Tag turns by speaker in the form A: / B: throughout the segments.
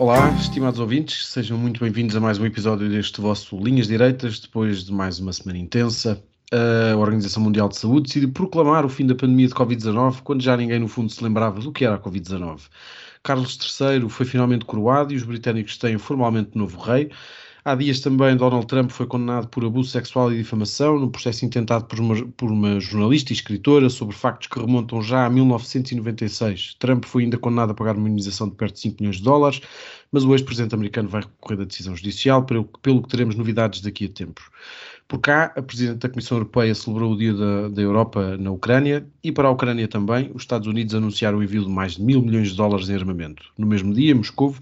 A: Olá, estimados ouvintes, sejam muito bem-vindos a mais um episódio deste vosso Linhas Direitas, depois de mais uma semana intensa. A Organização Mundial de Saúde decidiu proclamar o fim da pandemia de Covid-19 quando já ninguém, no fundo, se lembrava do que era a Covid-19. Carlos III foi finalmente coroado e os britânicos têm formalmente novo rei. Há dias também Donald Trump foi condenado por abuso sexual e difamação no processo intentado por uma, por uma, jornalista e escritora sobre factos que remontam já a 1996. Trump foi ainda condenado a pagar uma indenização de perto de 5 milhões de dólares, mas o ex-presidente americano vai recorrer da decisão judicial, pelo, pelo que teremos novidades daqui a tempos. Por cá, a Presidente da Comissão Europeia celebrou o Dia da, da, Europa na Ucrânia e para a Ucrânia também, os Estados Unidos anunciaram o envio de mais de mil milhões de dólares em armamento. No mesmo dia, Moscou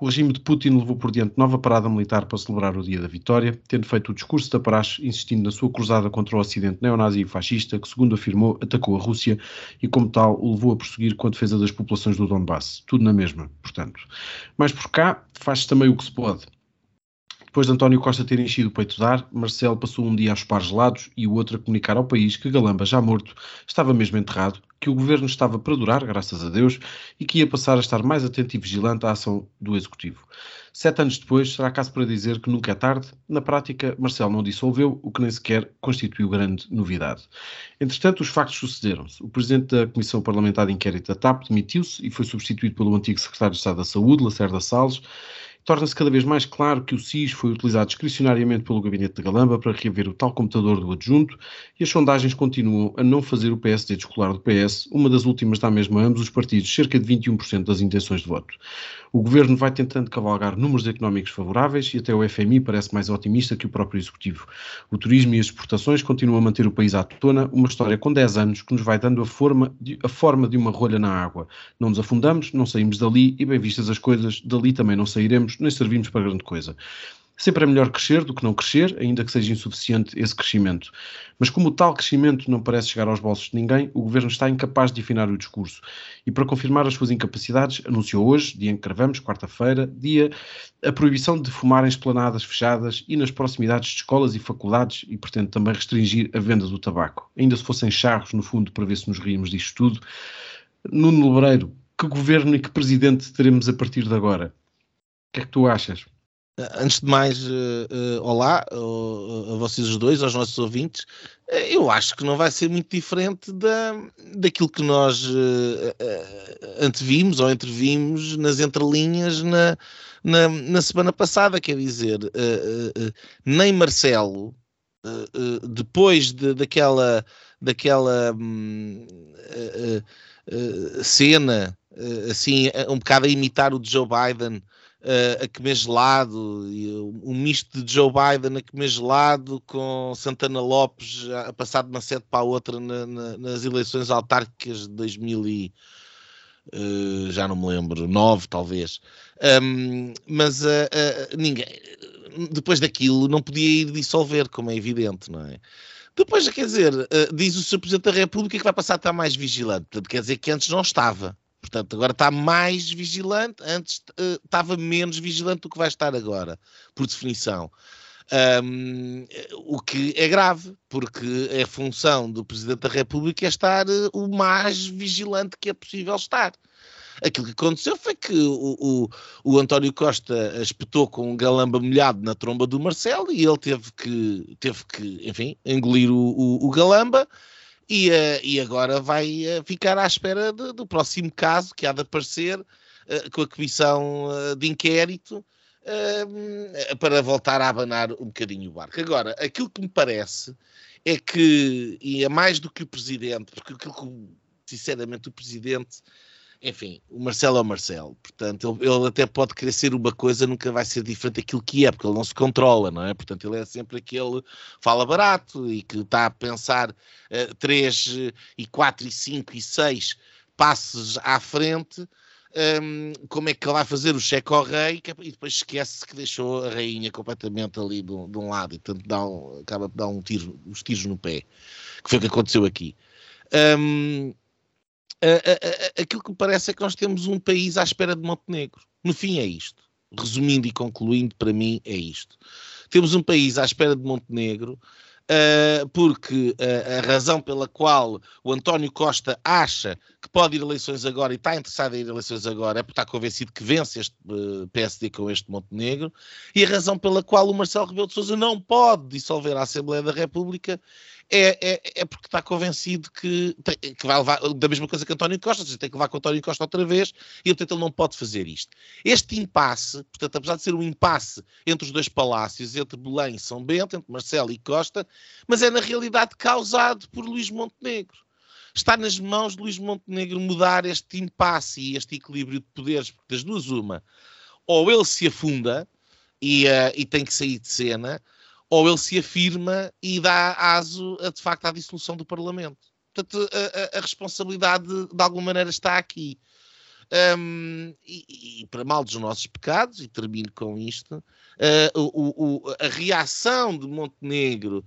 A: o regime de Putin levou por diante nova parada militar para celebrar o dia da vitória, tendo feito o discurso da praxe, insistindo na sua cruzada contra o Ocidente neonazi e fascista, que, segundo afirmou, atacou a Rússia e, como tal, o levou a prosseguir com a defesa das populações do Donbass. Tudo na mesma, portanto. Mas por cá, faz-se também o que se pode. Depois de António Costa ter enchido o peito de ar, Marcelo passou um dia a chupar gelados e o outro a comunicar ao país que Galamba, já morto, estava mesmo enterrado, que o governo estava para durar, graças a Deus, e que ia passar a estar mais atento e vigilante à ação do Executivo. Sete anos depois, será caso para dizer que nunca é tarde? Na prática, Marcelo não dissolveu, o que nem sequer constituiu grande novidade. Entretanto, os factos sucederam-se. O presidente da Comissão Parlamentar de Inquérito da TAP demitiu-se e foi substituído pelo antigo secretário de Estado da Saúde, Lacerda Salles, torna-se cada vez mais claro que o SIS foi utilizado discricionariamente pelo gabinete de Galamba para reaver o tal computador do adjunto e as sondagens continuam a não fazer o PSD descolar do PS, uma das últimas dá mesmo a ambos os partidos cerca de 21% das intenções de voto. O governo vai tentando cavalgar números económicos favoráveis e até o FMI parece mais otimista que o próprio executivo. O turismo e as exportações continuam a manter o país à tona, uma história com 10 anos que nos vai dando a forma de, a forma de uma rolha na água. Não nos afundamos, não saímos dali e, bem vistas as coisas, dali também não sairemos, nem servimos para grande coisa. Sempre é melhor crescer do que não crescer, ainda que seja insuficiente esse crescimento. Mas como tal crescimento não parece chegar aos bolsos de ninguém, o governo está incapaz de afinar o discurso. E para confirmar as suas incapacidades, anunciou hoje, dia em que gravamos, quarta-feira, dia, a proibição de fumar em esplanadas fechadas e nas proximidades de escolas e faculdades e pretende também restringir a venda do tabaco. Ainda se fossem charros, no fundo, para ver se nos ríamos disto tudo. Nuno Lebreiro, que governo e que presidente teremos a partir de agora? O que é que tu achas?
B: Antes de mais, uh, uh, olá uh, a vocês os dois, aos nossos ouvintes. eu acho que não vai ser muito diferente da, daquilo que nós antevimos ou entrevimos nas entrelinhas na, na, na semana passada. Quer dizer, nem Marcelo, depois de, daquela, daquela um, cena, assim, um bocado a imitar o de Joe Biden uh, a comer gelado, um misto de Joe Biden a comer gelado com Santana Lopes a passar de uma sede para a outra na, na, nas eleições autárquicas de 2000 e, uh, já não me lembro, 9 talvez. Um, mas uh, ninguém, depois daquilo não podia ir dissolver, como é evidente, não é? Depois, quer dizer, diz o Sr. Presidente da República que vai passar a estar mais vigilante. Portanto, quer dizer que antes não estava. Portanto, agora está mais vigilante, antes uh, estava menos vigilante do que vai estar agora, por definição. Um, o que é grave, porque é função do Presidente da República é estar uh, o mais vigilante que é possível estar. Aquilo que aconteceu foi que o, o, o António Costa espetou com um galamba molhado na tromba do Marcelo e ele teve que, teve que enfim, engolir o, o galamba e, uh, e agora vai uh, ficar à espera de, do próximo caso que há de aparecer uh, com a comissão de inquérito para voltar a abanar um bocadinho o barco. Agora, aquilo que me parece é que, e é mais do que o presidente, porque aquilo que, sinceramente, o presidente enfim, o Marcelo é o Marcelo, portanto, ele, ele, até pode querer ser uma coisa, nunca vai ser diferente daquilo que é, porque ele não se controla, não é? Portanto, ele é sempre aquele fala barato e que está a pensar uh, 3 e 4 e 5 e 6 passos à frente. um, como é que ele vai fazer o cheque ao rei é e depois esquece que deixou a rainha completamente ali de, de um lado e portanto dá um, acaba de dar um tiro, os tiros no pé, que foi o que aconteceu aqui. Um, aquilo que me parece é que nós temos um país à espera de Montenegro. No fim é isto. Resumindo e concluindo, para mim é isto. Temos um país à espera de Montenegro uh, porque uh, a razão pela qual o António Costa acha que pode ir a eleições agora e está interessado em ir a eleições agora é porque está convencido que vence este eh, PSD com este Montenegro, e a razão pela qual o Marcelo Rebelo de Sousa não pode dissolver a Assembleia da República é, é, é, porque está convencido que, tem, que vai levar da mesma coisa que António Costa, tem que levar com António Costa outra vez e portanto ele não pode fazer isto. Este impasse, portanto, apesar de ser um impasse entre os dois palácios, entre Belém e São Bento, entre Marcelo e Costa, mas é na realidade causado por Luís Montenegro. Está nas mãos de Luís Montenegro mudar este impasse e este equilíbrio de poderes, porque das duas uma, ou ele se afunda e, uh, e tem que sair de cena, ou ele se afirma e dá aso a, de facto à dissolução do Parlamento. Portanto, a, a, a responsabilidade de alguma maneira está aqui. Um, e, e, para mal dos nossos pecados, e termino com isto, uh, o, o, a reação de Montenegro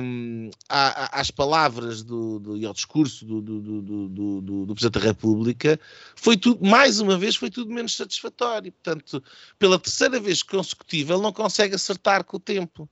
B: um, às palavras do, do, e ao discurso do, do, Presidente da República foi tudo, mais uma vez, foi tudo menos satisfatório. Portanto, pela terceira vez consecutiva, ele não consegue acertar com o tempo.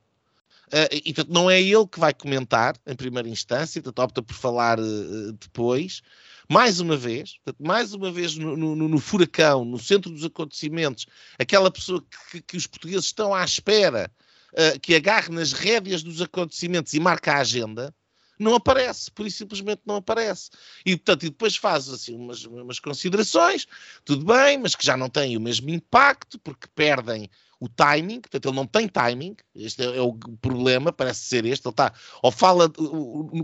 B: Uh, e portanto, não é ele que vai comentar em primeira instância, portanto, opta por falar uh, depois. Mais uma vez, portanto, mais uma vez no, no, no, furacão, no centro dos acontecimentos, aquela pessoa que, que os portugueses estão à espera uh, que agarre nas rédeas dos acontecimentos e marca a agenda, não aparece, por isso simplesmente não aparece. E, portanto, e depois faz assim umas, umas considerações, tudo bem, mas que já não têm o mesmo impacto, porque perdem o timing, portanto, ele não tem timing, este é, é o problema, parece ser este, ele está, ou fala,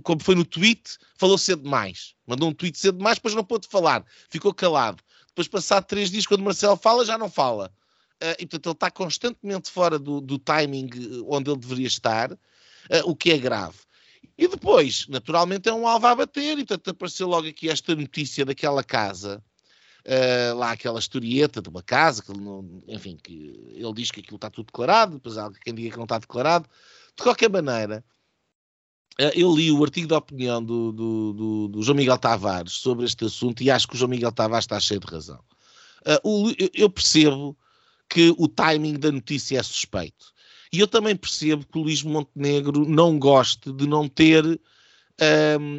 B: como foi no tweet, falou cedo demais, mandou um tweet cedo demais, depois não pôde falar, ficou calado. Depois, passado três dias, quando Marcelo fala, já não fala. Uh, e, portanto, ele está constantemente fora do, do timing eh, onde ele deveria estar, uh, o que é grave. E depois, naturalmente, é um alvo a bater, e portanto apareceu logo aqui esta notícia daquela casa, uh, lá aquela historieta de uma casa, que não, enfim, que ele diz que aquilo está tudo declarado, depois há quem diga que não está declarado. De qualquer maneira, uh, eu li o artigo de opinião do, do, do, do, João Miguel Tavares sobre este assunto e acho que o João Miguel Tavares está cheio de razão. Uh, o, eu percebo que o timing da notícia é suspeito. E eu também percebo que o Luís Montenegro não goste de não ter um,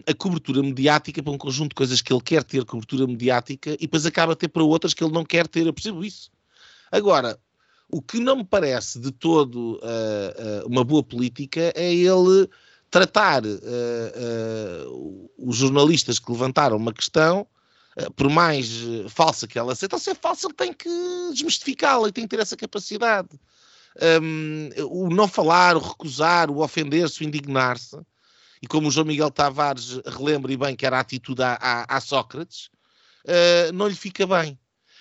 B: a cobertura mediática para um conjunto de coisas que ele quer ter cobertura mediática e depois acaba a ter para outras que ele não quer ter. Eu percebo isso. Agora, o que não me parece de todo uh, uh, uma boa política é ele tratar uh, os jornalistas que levantaram uma questão, por mais falsa que ela seja, então se é falsa tem que desmistificá-la e tem que ter essa capacidade. Um, o não falar, o recusar, o ofender-se, o indignar-se, e como o João Miguel Tavares relembra e bem que era a atitude a, a, a Sócrates, uh, não lhe fica bem.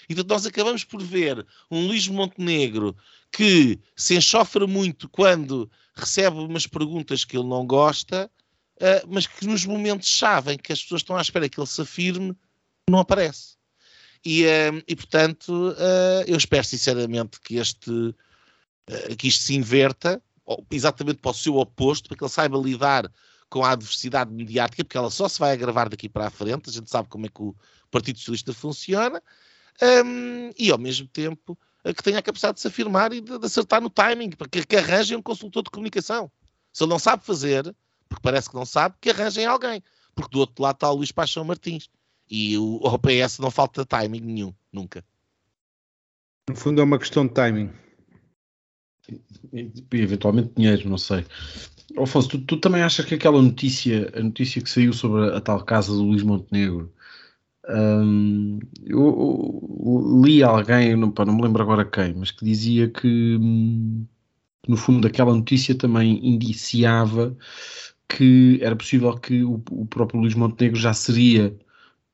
B: Então nós acabamos por ver um Luís Montenegro que se enxofra muito quando recebe umas perguntas que ele não gosta, uh, mas que nos momentos-chave em que as pessoas estão à espera que ele se afirme, não aparece. E, uh, e portanto, eu espero sinceramente que, este, que isto se inverta, exatamente para o seu oposto, para que ele saiba lidar com a adversidade mediática, porque ela só se vai agravar daqui para a frente, a gente sabe como é que o Partido Socialista funciona, um, e ao mesmo tempo que tenha a capacidade de se afirmar e de, de acertar no timing, para que, que arranjem um consultor de comunicação. Se ele não sabe fazer, porque parece que não sabe, que arranjem alguém, porque do outro lado está o Luís Paixão Martins, e o, o PS não falta timing nenhum, nunca.
A: No fundo é uma questão de timing. E, eventualmente dinheiro, não sei. Afonso, tu, tu, também achas que aquela notícia, a notícia que saiu sobre a, a tal casa do Luís Montenegro, um, eu, eu, li alguém, não, pá, não me lembro agora quem, mas que dizia que, no fundo aquela notícia também indiciava que era possível que o, o próprio Luís Montenegro já seria,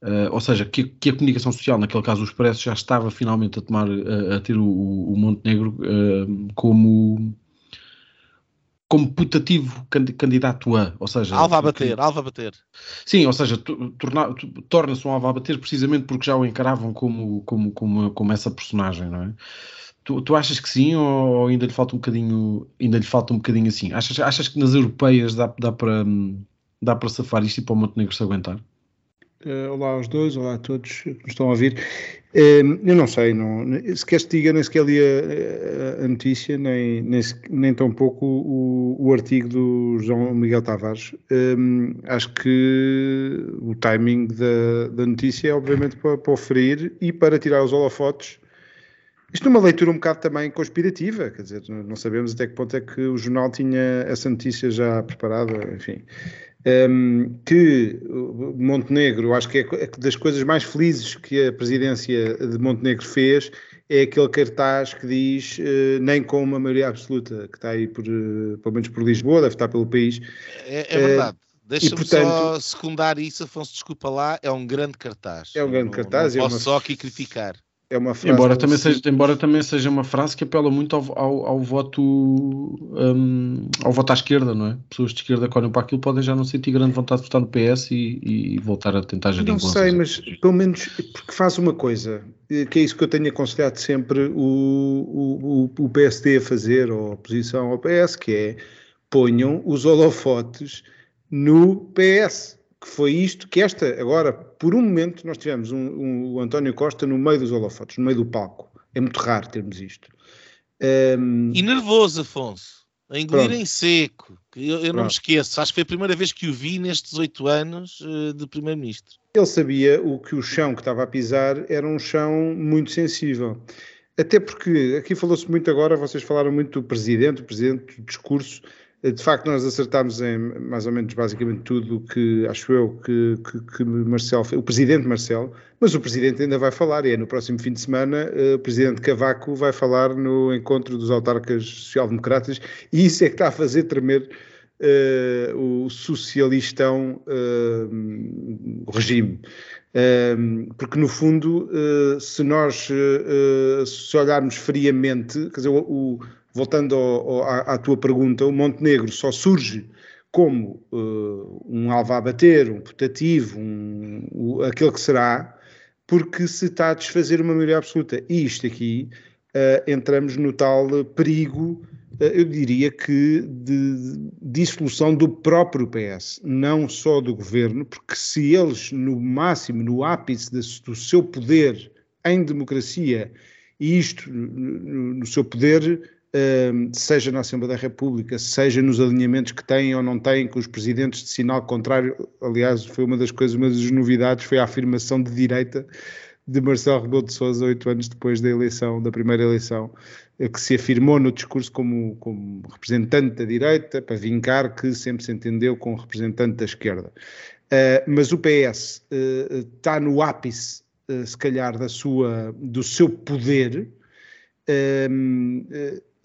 A: uh, ou seja, que, que, a comunicação social, naquele caso o Expresso, já estava finalmente a tomar, a, a ter o, o Montenegro uh, como como putativo candidato a, ou seja...
B: Alva a bater, que, alva a bater.
A: Sim, ou seja, torna-se um alva a bater precisamente porque já o encaravam como, como, como, como essa personagem, não é? Tu, tu achas que sim ou ainda lhe falta um bocadinho, ainda lhe falta um bocadinho assim? Achas, achas que nas europeias dá, dá, para, dá para safar isto e para o Montenegro se aguentar?
C: Uh, olá aos dois, olá a todos que nos estão a ouvir. Uh, eu não sei, não, se queres te diga, nem sequer li a, a notícia, nem, nem, nem tão pouco o, o, artigo do João Miguel Tavares. Um, acho que o timing da, da notícia é obviamente para, para oferir e para tirar os holofotes. Isto é uma leitura um bocado também conspirativa, quer dizer, não sabemos até que ponto é que o jornal tinha essa notícia já preparada, enfim um, que Montenegro, acho que é das coisas mais felizes que a presidência de Montenegro fez, é aquele cartaz que diz uh, nem com uma maioria absoluta, que está aí por, uh, pelo menos por Lisboa, deve estar pelo país.
B: É, é verdade. Uh, Deixa-me só secundar isso, Afonso, desculpa lá, é um grande cartaz.
C: É um grande
B: não,
C: cartaz.
B: Não
C: é
B: posso uma... só aqui criticar.
A: É uma frase embora, também seja, embora também seja uma frase que apela muito ao, ao, ao voto um, ao voto à esquerda, não é? Pessoas de esquerda que olham para aquilo podem já não sentir grande vontade de votar no PS e, e voltar a tentar gerir
C: Não sei, mas pelo menos porque faz uma coisa, que é isso que eu tenho aconselhado sempre o, o, o PSD a fazer, ou a oposição ao PS, que é ponham os holofotes no PS que foi isto, que esta, agora, por um momento, nós tivemos um, um, o António Costa no meio dos holofotes, no meio do palco. É muito raro termos isto.
B: Um... E nervoso, Afonso. A engolir Pronto. em seco. Eu, eu não me esqueço. Acho que foi a primeira vez que o vi nestes oito anos uh, de Primeiro-Ministro.
C: Ele sabia o que o chão que estava a pisar era um chão muito sensível. Até porque aqui falou-se muito agora, vocês falaram muito do Presidente, o Presidente, do discurso. De facto, nós acertámos em mais ou menos basicamente tudo o que acho eu que, que, que Marcelo, o presidente Marcelo, mas o presidente ainda vai falar, e é no próximo fim de semana, uh, o presidente Cavaco vai falar no encontro dos autarcas social-democratas, e isso é que está a fazer tremer uh, o socialistão uh, regime. porque no fundo, se nós se olharmos friamente, quer dizer, o, voltando ao, ao, à, tua pergunta, o Montenegro só surge como uh, um alvo a bater, um putativo, um, um, aquele que será, porque se está a desfazer uma maioria absoluta. E isto aqui uh, entramos no tal perigo, uh, eu diria que, de dissolução do próprio PS, não só do governo, porque se eles, no máximo, no ápice de, do seu poder em democracia, e isto no, no seu poder seja na Assembleia da República, seja nos alinhamentos que têm ou não têm com os presidentes de sinal contrário. Aliás, foi uma das coisas, uma das novidades, foi a afirmação de direita de Marcelo Rebelo de Sousa, oito anos depois da eleição, da primeira eleição, eh, que se afirmou no discurso como, como representante da direita, para vincar que sempre se entendeu como representante da esquerda. Uh, mas o PS uh, eh, está no ápice, uh, se calhar, da sua, do seu poder,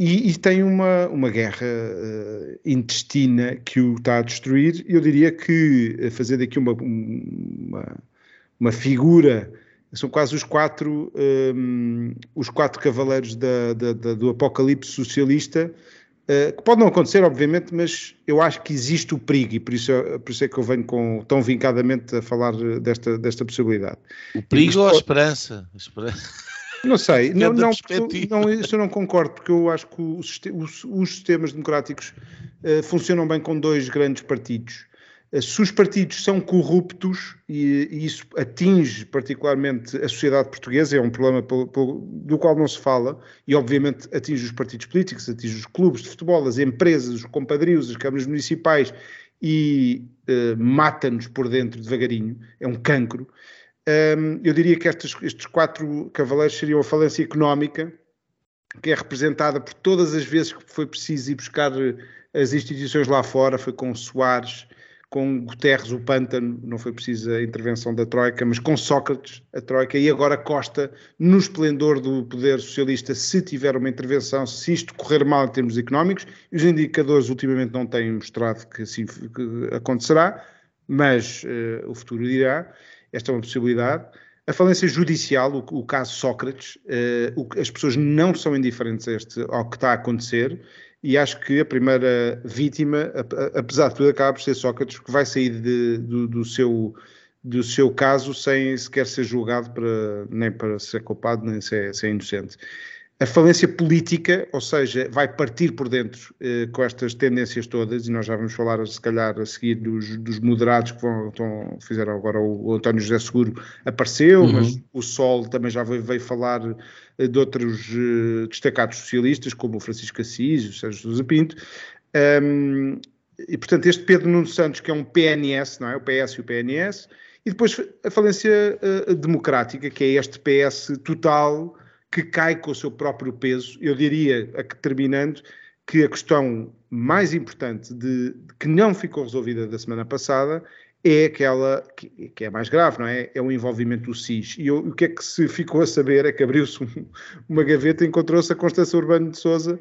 C: e, e, tem uma, uma guerra uh, intestina que o está a destruir. Eu diria que a fazer daqui uma, uma, uma figura são quase os quatro, um, ehm, os quatro cavaleiros da, da, da, do apocalipse socialista, uh, que pode não acontecer, obviamente, mas eu acho que existe o perigo, e por isso, por isso é que eu venho com, tão vincadamente a falar desta, desta possibilidade.
B: O perigo ou a esperança? A esperança.
C: Não sei, não, não, não, isso eu não concordo, porque eu acho que os, os, sistemas democráticos uh, funcionam bem com dois grandes partidos. Uh, se os partidos são corruptos, e, e, isso atinge particularmente a sociedade portuguesa, é um problema pelo, pelo, do qual não se fala, e obviamente atinge os partidos políticos, atinge os clubes de futebol, as empresas, os compadrios, as câmaras municipais, e uh, mata-nos por dentro devagarinho, é um cancro. Um, eu diria que estes, estes quatro cavaleiros seriam a falência económica, que é representada por todas as vezes que foi preciso ir buscar eh, as instituições lá fora, foi com Soares, com Guterres, o pântano, não foi preciso a intervenção da Troika, mas com Sócrates, a Troika, e agora Costa, no esplendor do poder socialista, se tiver uma intervenção, se isto correr mal em termos económicos, os indicadores ultimamente não têm mostrado que assim acontecerá, mas uh, o futuro dirá. Esta é uma possibilidade. A falência judicial, o, o caso Sócrates, uh, o, as pessoas não são indiferentes a este, ao que está a acontecer e acho que a primeira vítima, apesar de tudo, acaba por ser Sócrates, que vai sair de, do, do, seu, do seu caso sem sequer ser julgado para, nem para ser culpado, nem ser, ser inocente a falência política, ou seja, vai partir por dentro eh, com estas tendências todas, e nós já vamos falar, se calhar, a seguir dos, dos moderados que vão, estão, fizeram agora o, o, António José Seguro apareceu, uhum. mas o Sol também já veio, veio falar eh, de outros eh, destacados socialistas, como o Francisco Assis, o Sérgio Sousa Pinto, um, e portanto este Pedro Nuno Santos, que é um PNS, não é? O PS e o PNS, e depois a falência uh, democrática, que é este PS total que cai com o seu próprio peso. Eu diria, terminando, que a questão mais importante de, de que não ficou resolvida da semana passada é aquela que, que, é mais grave, não é? É o envolvimento do SIS. E eu, o que é que se ficou a saber é que abriu-se um, uma gaveta e encontrou-se a Constância Urbano de Souza.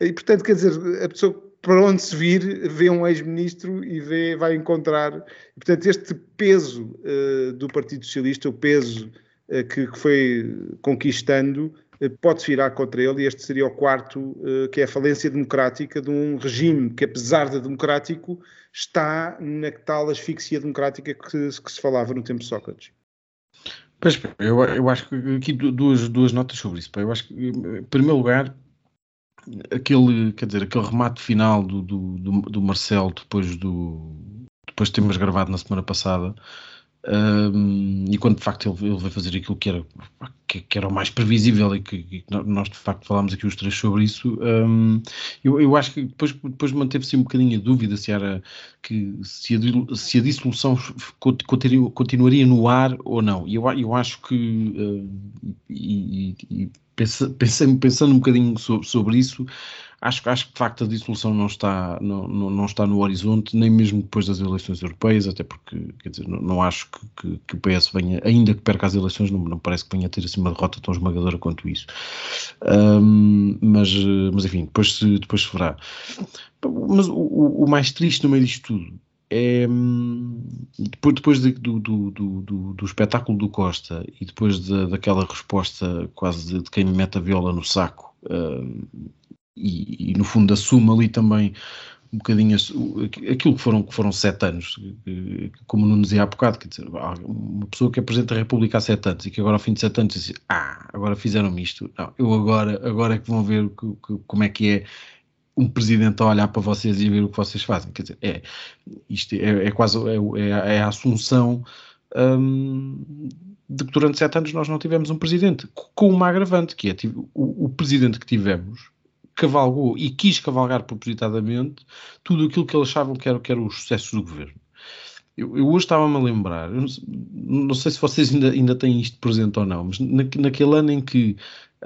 C: E, portanto, quer dizer, a pessoa para onde se vir vê um ex-ministro e vê, vai encontrar. E, portanto, este peso uh, do Partido Socialista, o peso que, que foi conquistando eh, pode-se virar contra ele e este seria o quarto, eh, que é a falência democrática de um regime que, apesar de democrático, está na tal asfixia democrática que, que se falava no tempo de Sócrates.
A: Pois, eu, eu acho que aqui duas, duas notas sobre isso. Eu acho que, em primeiro lugar, aquele, quer dizer, aquele remate final do, do, do, do Marcelo depois do depois de termos gravado na semana passada, um, e quando de facto ele, ele vai fazer aquilo que era, que, que, era o mais previsível e que, que, nós de facto falámos aqui os três sobre isso, um, eu, eu, acho que depois, depois manteve-se um bocadinho a dúvida se era que se a, se a dissolução continuaria, no ar ou não. E eu, eu acho que uh, e, e, pensando, pensando um bocadinho sobre, sobre isso, acho, acho que de facto a dissolução não está, não, não, não, está no horizonte, nem mesmo depois das eleições europeias, até porque, quer dizer, não, não acho que, que, que, o PS venha, ainda que perca as eleições, não, não parece que venha a ter assim uma derrota tão esmagadora quanto isso. Um, mas, mas enfim, depois se, depois se verá. Mas o, o mais triste no meio disto tudo é, depois, depois de, do, do, do, do, espetáculo do Costa e depois de, daquela resposta quase de, de, quem me mete a viola no saco uh, e, e, no fundo assume ali também um bocadinho aquilo que foram, que foram sete anos, como não dizia há bocado, quer dizer, uma pessoa que é Presidente da República há sete anos e que agora ao fim de sete anos disse, ah, agora fizeram-me isto, não, eu agora, agora é que vão ver que, que, como é que é um presidente a olhar para vocês e ver o que vocês fazem. Quer dizer, é, isto é, é quase é, é, é a assunção um, de que durante sete anos nós não tivemos um presidente, com uma agravante, que é o, o presidente que tivemos cavalgou e quis cavalgar propositadamente tudo aquilo que eles achavam que era, era os sucessos do governo. Eu, eu hoje estava-me a lembrar, não, não, sei se vocês ainda, ainda têm isto presente ou não, mas na, naquele ano em que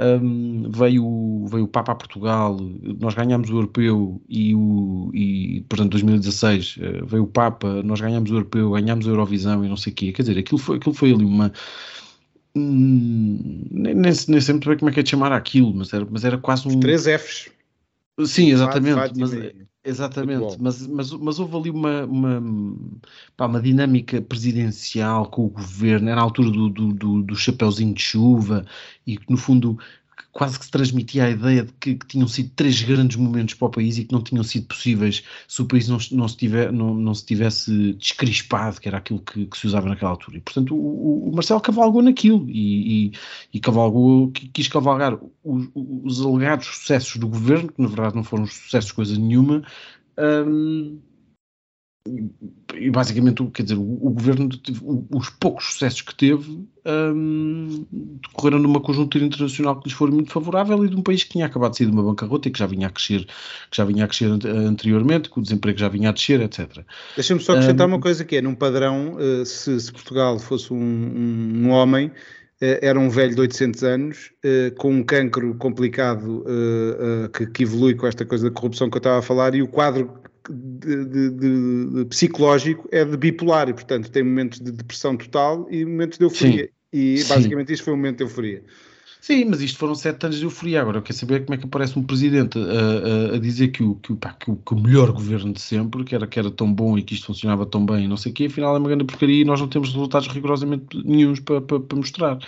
A: um, veio, veio o Papa a Portugal, nós ganhámos o Europeu e, o, e portanto, 2016 eh, veio o Papa, nós ganhámos o Europeu, ganhámos a Eurovisão e não sei o quê. Quer dizer, aquilo foi, aquilo foi ali uma. Hum, nem, nem, sei muito bem como é que é de chamar aquilo, mas era, mas era quase um.
C: Três Fs.
A: Sim, exatamente. Mas, exatamente, mas, mas, mas houve ali uma, uma, pá, uma dinâmica presidencial com o governo, era a altura do, do, do, do chapeuzinho de chuva e que no fundo quase que se transmitia a ideia de que, que, tinham sido três grandes momentos para o país e que não tinham sido possíveis se o país não, não, se, tiver, não, não se tivesse descrispado, que era aquilo que, que, se usava naquela altura. E, portanto, o, o Marcelo cavalgou naquilo e, e, e cavalgou, quis cavalgar os, os, alegados sucessos do governo, que na verdade não foram sucessos coisa nenhuma, um, e basicamente, quer dizer, o, o governo, os poucos sucessos que teve um, decorreram numa conjuntura internacional que lhes foi muito favorável e de um país que tinha acabado de sair de uma bancarrota e que já vinha a crescer, que já vinha a crescer anteriormente, que o desemprego já vinha a descer, etc.
C: Deixa-me só acrescentar um, uma coisa que é, num padrão, uh, se, se, Portugal fosse um, um, um homem, uh, era um velho de 800 anos, uh, com um cancro complicado que, que evolui com esta coisa da corrupção que eu estava a falar, e o quadro de, de, de, psicológico é de bipolar e, portanto, tem momentos de depressão total e momentos de euforia. Sim. E Sim. basicamente isto foi um momento de euforia.
A: Sim, mas isto foram sete anos de euforia. Agora eu quero saber como é que aparece um presidente a, a, a dizer que o, que, o, pá, que, o, que o melhor governo de sempre, que era, que era tão bom e que isto funcionava tão bem, não sei o quê, afinal é uma grande porcaria e nós não temos resultados rigorosamente nenhums para, para, para mostrar.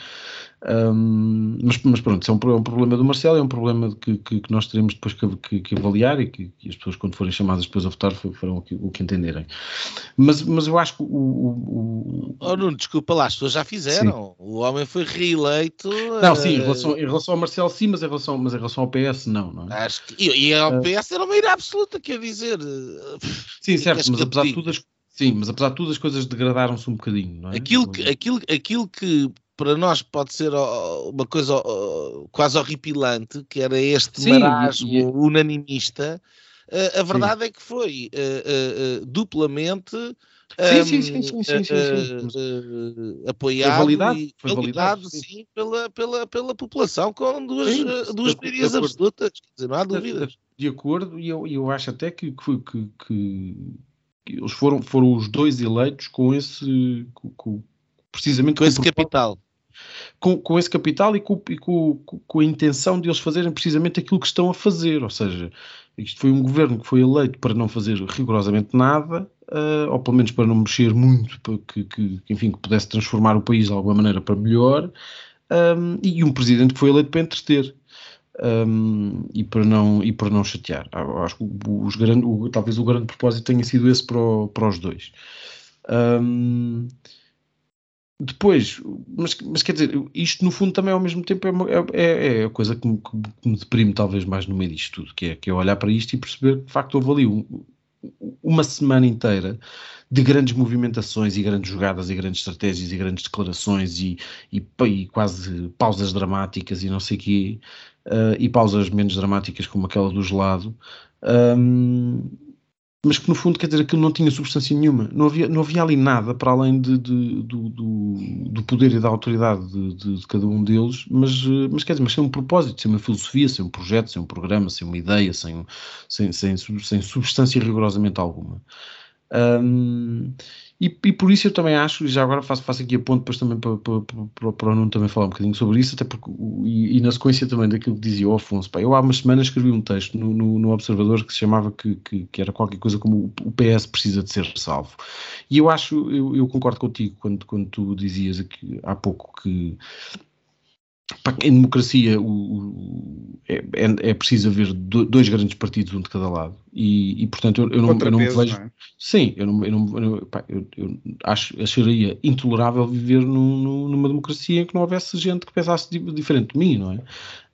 A: Um, mas, mas, pronto, é um, é um, problema do Marcelo, é um problema que, que, que nós teremos depois que, que, que avaliar e que, as pessoas, quando forem chamadas depois a votar, farão o que, o que entenderem. Mas, mas eu acho que o. o,
B: o... Oh, Nuno, desculpa lá, as pessoas já fizeram. Sim. O homem foi reeleito.
A: Não, sim, em relação, em relação ao Marcelo, sim, mas em relação, mas em relação ao PS, não. não
B: é? acho que, e, e ao PS era uma ira absoluta, quer dizer.
A: Sim, certo, mas apesar de tudo as Sim, mas apesar de tudo as coisas degradaram-se um bocadinho, não é?
B: Aquilo que, aquilo, aquilo que para nós pode ser uma coisa quase horripilante, que era este Sim, marasmo e... unanimista, a verdade Sim. é que foi duplamente
A: sim, sim, sim, sim, sim,
B: apoiado validado, e validado, sim, pela, pela, pela população com duas, duas maiorias absolutas, quer dizer, não há dúvidas.
A: De acordo, e eu, eu acho até que, que, que eles foram, foram os dois eleitos com esse com, com, precisamente
B: com, com esse capital
A: com, com esse capital e, com, e com, com, a intenção de eles fazerem precisamente aquilo que estão a fazer, ou seja, isto foi um governo que foi eleito para não fazer rigorosamente nada, uh, ou pelo menos para não mexer muito, para que, que, enfim, que pudesse transformar o país de alguma maneira para melhor, um, e um presidente que foi eleito para entreter um, e, para não, e para não chatear. Acho que os grande, o, talvez o grande propósito tenha sido esse para, o, para os dois. Um, depois, mas, mas, quer dizer, isto no fundo também ao mesmo tempo é, é, é, é a coisa que me, que me, deprime talvez mais no meio disto tudo, que é, que é olhar para isto e perceber que de facto houve ali um, uma semana inteira de grandes movimentações e grandes jogadas e grandes estratégias e grandes declarações e, e, e quase pausas dramáticas e não sei quê, uh, e pausas menos dramáticas como aquela do gelado, um, mas que no fundo, quer dizer, aquilo não tinha substância nenhuma. Não havia, não havia ali nada para além de, de, do, do, do, poder e da autoridade de, de, cada um deles, mas, eh, mas quer dizer, mas sem um propósito, sem uma filosofia, sem um projeto, sem um programa, sem uma ideia, sem, sem, sem, sem substância rigorosamente alguma. Um, e, e, por isso eu também acho, e já agora faço, faço aqui a ponto depois também para, para, para, para o Nuno também falar um bocadinho sobre isso, até porque, e, e, na sequência também daquilo que dizia o Afonso, pá, eu há umas semanas escrevi um texto no, no, no Observador que se chamava que, que, que, era qualquer coisa como o PS precisa de ser salvo. E eu acho, eu, eu concordo contigo quando, quando tu dizias aqui, há pouco que em democracia o, o, é, é, é, preciso haver dois grandes partidos, um de cada lado. E, e portanto, eu, eu, não, eu não me vejo. Não é? Sim, eu, não, eu, não, pá, eu, eu acho, acharia intolerável viver num, numa democracia em que não houvesse gente que pensasse diferente de mim, não é?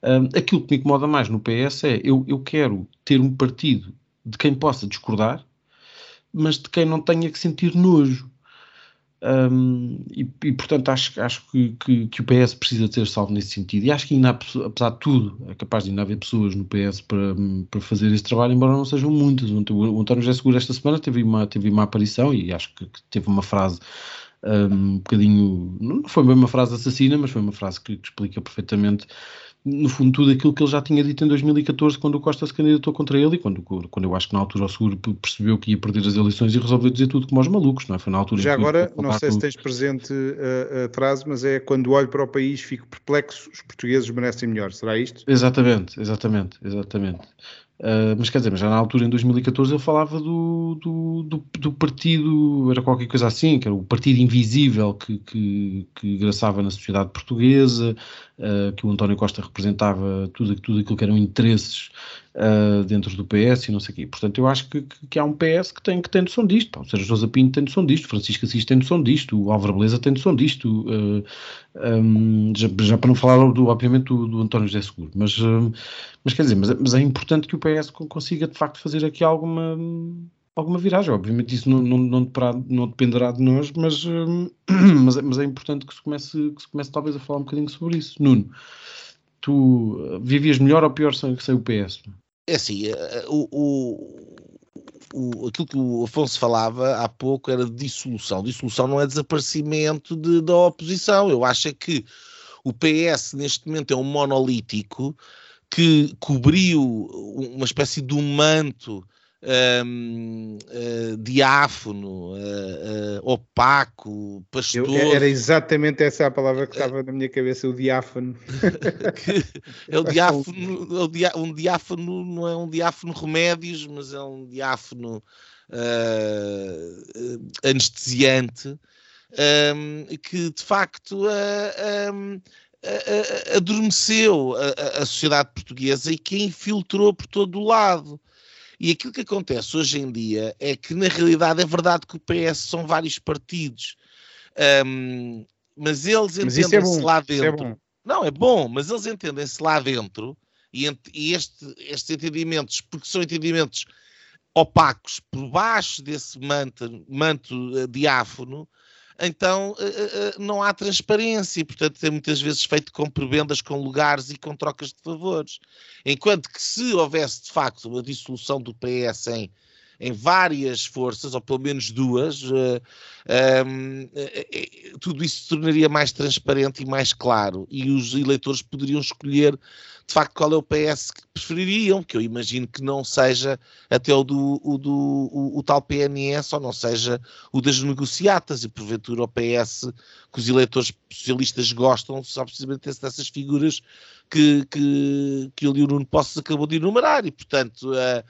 A: Um, aquilo que me incomoda mais no PS é eu, eu quero ter um partido de quem possa discordar, mas de quem não tenha que sentir nojo. Um, e, e, portanto acho, acho que, que, que, o PS precisa ter salvo nesse sentido. E acho que ainda apesar de tudo é capaz de ainda haver pessoas no PS para, para fazer esse trabalho, embora não sejam muitas. O, António José Seguro esta semana teve uma, teve uma aparição e acho que, que teve uma frase um, um bocadinho, não foi bem uma frase assassina, mas foi uma frase que, que explica perfeitamente no fundo, tudo aquilo que ele já tinha dito em 2014, quando o Costa se candidatou contra ele, e quando, quando eu acho que na altura o Seguro percebeu que ia perder as eleições e resolveu dizer tudo como aos malucos, não é? Foi na altura.
C: Já agora, não sei se tens presente a, a frase, mas é quando olho para o país fico perplexo, os portugueses merecem melhor, será isto?
A: Exatamente, exatamente, exatamente. Uh, mas quer dizer, mas já na altura, em 2014, ele falava do, do, do, do, partido, era qualquer coisa assim, que era o partido invisível que, que, que graçava na sociedade portuguesa, que o António Costa representava tudo, tudo aquilo que eram interesses uh, dentro do PS e não sei o quê. Portanto, eu acho que, que, há um PS que tem, que tem noção disto. Pá, o Sérgio Sousa Pinto tem noção disto, Francisco Assis tem noção disto, o Álvaro Beleza tem noção disto, um, já, já, para não falar, do, obviamente, do, do António José Seguro. Mas, mas quer dizer, mas, mas, é importante que o PS consiga, de facto, fazer aqui alguma alguma viragem. Obviamente isso não, não, não, não dependerá de nós, mas, mas, mas, é importante que se, comece, que se comece talvez a falar um bocadinho sobre isso. Nuno, tu vivias melhor ou pior sem, sem o PS?
B: É assim, eh, eh, o, o, o, aquilo que o Afonso falava há pouco era de dissolução. Dissolução não é desaparecimento de, da oposição. Eu acho é que o PS neste momento é um monolítico que cobriu uma espécie de um manto um, uh, diáfono, uh, uh, opaco, pastor. Eu,
C: era exatamente essa a palavra que estava na minha cabeça, o diáfano.
B: é o diáfano, é o diá, um diáfano não é um diáfano remédios, mas é um diáfano anestesiante, um, que de facto um, adormeceu a, a, sociedade portuguesa e que a infiltrou por todo o lado. E aquilo que acontece hoje em dia é que, na realidade, é verdade que o PS são vários partidos, um, mas eles é entendem-se é lá dentro. É não, é bom, mas eles entendem-se lá dentro e, e este, estes entendimentos, porque são entendimentos opacos por baixo desse manto, manto uh, diáfono, então uh, uh, não há transparência e, portanto, é muitas vezes feito com prebendas, com lugares e com trocas de favores. Enquanto que se houvesse, de facto, uma dissolução do PS em, em várias forças, ou pelo menos duas, uh, um, uh, tudo isso se tornaria mais transparente e mais claro, e os eleitores poderiam escolher de facto qual é o PS que prefeririam, que eu imagino que não seja até o do, o, do o, o tal PNS ou não seja o das negociatas. E porventura o PS que os eleitores socialistas gostam só precisamente dessas figuras que, que, que o Nuno Posses acabou de enumerar. E portanto uh,